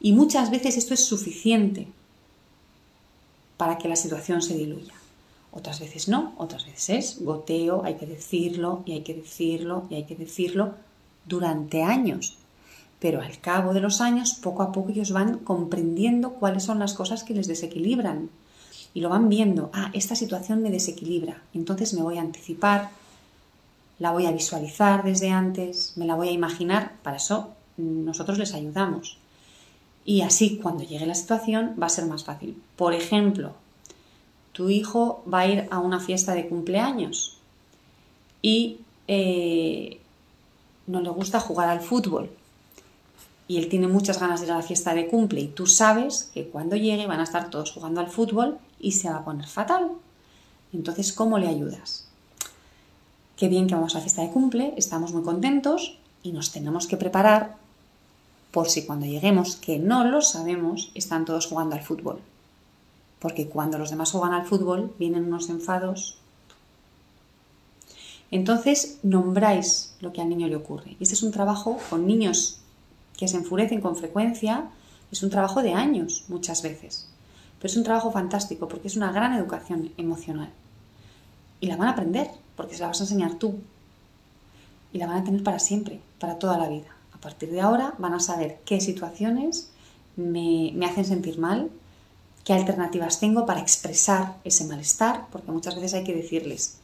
Y muchas veces esto es suficiente para que la situación se diluya. Otras veces no, otras veces es goteo, hay que decirlo y hay que decirlo y hay que decirlo durante años. Pero al cabo de los años, poco a poco ellos van comprendiendo cuáles son las cosas que les desequilibran. Y lo van viendo, ah, esta situación me desequilibra, entonces me voy a anticipar, la voy a visualizar desde antes, me la voy a imaginar, para eso nosotros les ayudamos. Y así cuando llegue la situación va a ser más fácil. Por ejemplo, tu hijo va a ir a una fiesta de cumpleaños y eh, no le gusta jugar al fútbol y él tiene muchas ganas de ir a la fiesta de cumple y tú sabes que cuando llegue van a estar todos jugando al fútbol y se va a poner fatal. Entonces, ¿cómo le ayudas? Qué bien que vamos a la fiesta de cumple, estamos muy contentos y nos tenemos que preparar por si cuando lleguemos, que no lo sabemos, están todos jugando al fútbol porque cuando los demás juegan al fútbol vienen unos enfados. Entonces nombráis lo que al niño le ocurre. Y este es un trabajo con niños que se enfurecen con frecuencia, es un trabajo de años muchas veces. Pero es un trabajo fantástico porque es una gran educación emocional. Y la van a aprender porque se la vas a enseñar tú. Y la van a tener para siempre, para toda la vida. A partir de ahora van a saber qué situaciones me, me hacen sentir mal, qué alternativas tengo para expresar ese malestar, porque muchas veces hay que decirles,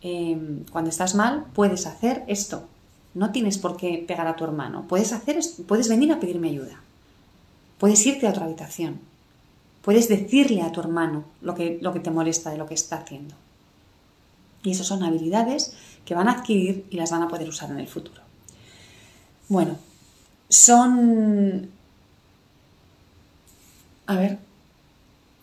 em, cuando estás mal puedes hacer esto, no tienes por qué pegar a tu hermano, puedes, hacer puedes venir a pedirme ayuda, puedes irte a otra habitación, puedes decirle a tu hermano lo que, lo que te molesta de lo que está haciendo. Y esas son habilidades que van a adquirir y las van a poder usar en el futuro. Bueno, son... A ver,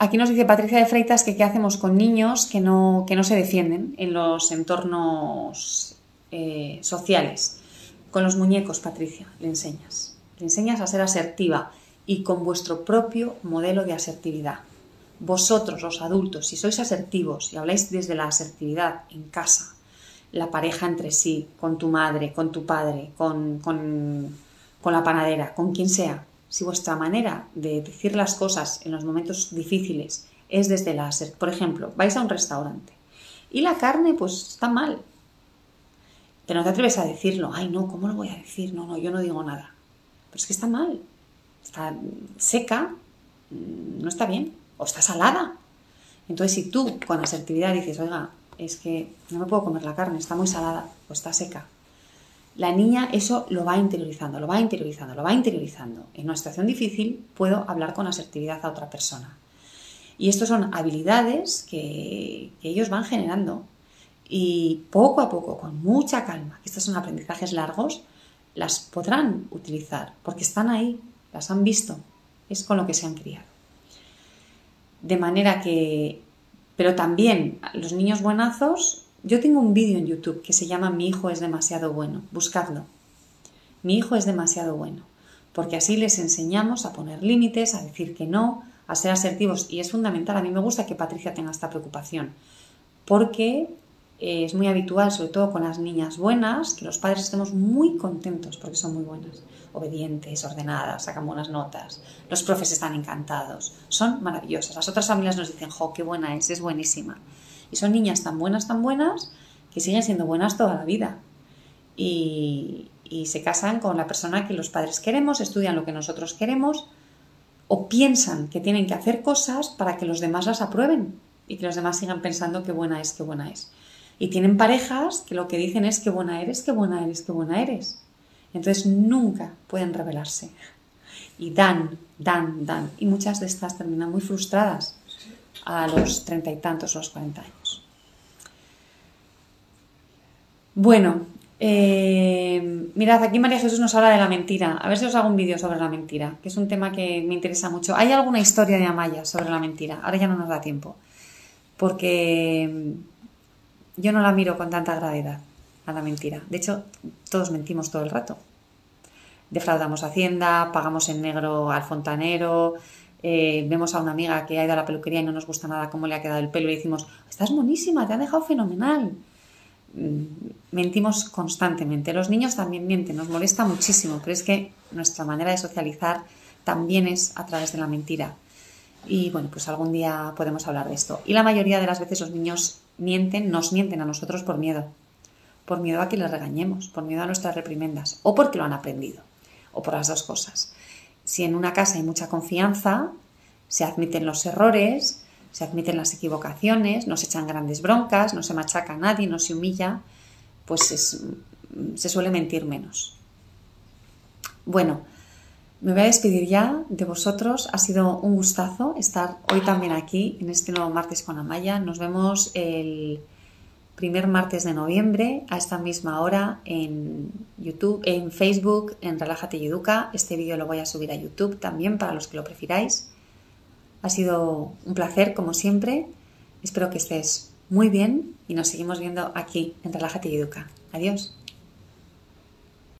Aquí nos dice Patricia de Freitas que qué hacemos con niños que no, que no se defienden en los entornos eh, sociales. Con los muñecos, Patricia, le enseñas. Le enseñas a ser asertiva y con vuestro propio modelo de asertividad. Vosotros, los adultos, si sois asertivos y habláis desde la asertividad en casa, la pareja entre sí, con tu madre, con tu padre, con, con, con la panadera, con quien sea, si vuestra manera de decir las cosas en los momentos difíciles es desde la... Por ejemplo, vais a un restaurante y la carne pues está mal, pero no te atreves a decirlo. Ay, no, ¿cómo lo voy a decir? No, no, yo no digo nada. Pero es que está mal. Está seca, mm, no está bien. O está salada. Entonces, si tú con asertividad dices, oiga, es que no me puedo comer la carne, está muy salada o está seca, la niña eso lo va interiorizando, lo va interiorizando, lo va interiorizando. En una situación difícil puedo hablar con asertividad a otra persona. Y estas son habilidades que, ellos van generando. Y poco a poco, con mucha calma, estos son aprendizajes largos, las podrán utilizar, porque están ahí, las han visto, es con lo que se han criado. De manera que, pero también los niños buenazos yo tengo un vídeo en YouTube que se llama Mi hijo es demasiado bueno. Buscadlo. Mi hijo es demasiado bueno. Porque así les enseñamos a poner límites, a decir que no, a ser asertivos. Y es fundamental. A mí me gusta que Patricia tenga esta preocupación. Porque eh, es muy habitual, sobre todo con las niñas buenas, que los padres estemos muy contentos porque son muy buenas, obedientes, ordenadas, sacan buenas notas, los profes están encantados, son maravillosas. Las otras familias nos dicen, jo, qué buena es, es buenísima. Y son niñas tan buenas, tan buenas, que siguen siendo buenas toda la vida. Y, se casan con la persona que los padres queremos, estudian lo que nosotros queremos, o piensan que tienen que hacer cosas para que los demás las aprueben y que los demás sigan pensando qué buena es, qué buena es. Y tienen parejas que lo que dicen es que buena eres, que buena eres, que buena eres. Entonces nunca pueden rebelarse. Y dan, dan, dan. Y muchas de estas terminan muy frustradas a los treinta y tantos o los cuarenta años. Bueno, eh, mirad, aquí María Jesús nos habla de la mentira. A ver si os hago un vídeo sobre la mentira, que es un tema que me interesa mucho. ¿Hay alguna historia de Amaya sobre la mentira? Ahora ya no nos da tiempo. Porque yo no la miro con tanta gravedad a la mentira. De hecho, todos mentimos todo el rato. Defraudamos Hacienda, pagamos en negro al fontanero, eh, vemos a una amiga que ha ido a la peluquería y no nos gusta nada cómo le ha quedado el pelo y decimos, estás monísima, te ha dejado fenomenal. Mm, mentimos constantemente. Los niños también mienten, nos molesta muchísimo, pero es que nuestra manera de socializar también es a través de la mentira. Y bueno, pues algún día podemos hablar de esto. Y la mayoría de las veces los niños mienten, nos mienten a nosotros por miedo. Por miedo a que les regañemos, por miedo a nuestras reprimendas, o porque lo han aprendido, o por las dos cosas. Si en una casa hay mucha confianza, se admiten los errores, se admiten las equivocaciones, no se echan grandes broncas, no se machaca a nadie, no se humilla, pues se suele mentir menos. Bueno, me voy a despedir ya de vosotros. Ha sido un gustazo estar hoy también aquí en este nuevo martes con Amaya. Nos vemos el primer martes de noviembre a esta misma hora en YouTube, en Facebook, en Relájate y Educa. Este vídeo lo voy a subir a YouTube también para los que lo prefiráis. Ha sido un placer, como siempre. Espero que estés muy bien y nos seguimos viendo aquí en Relájate y Educa. Adiós.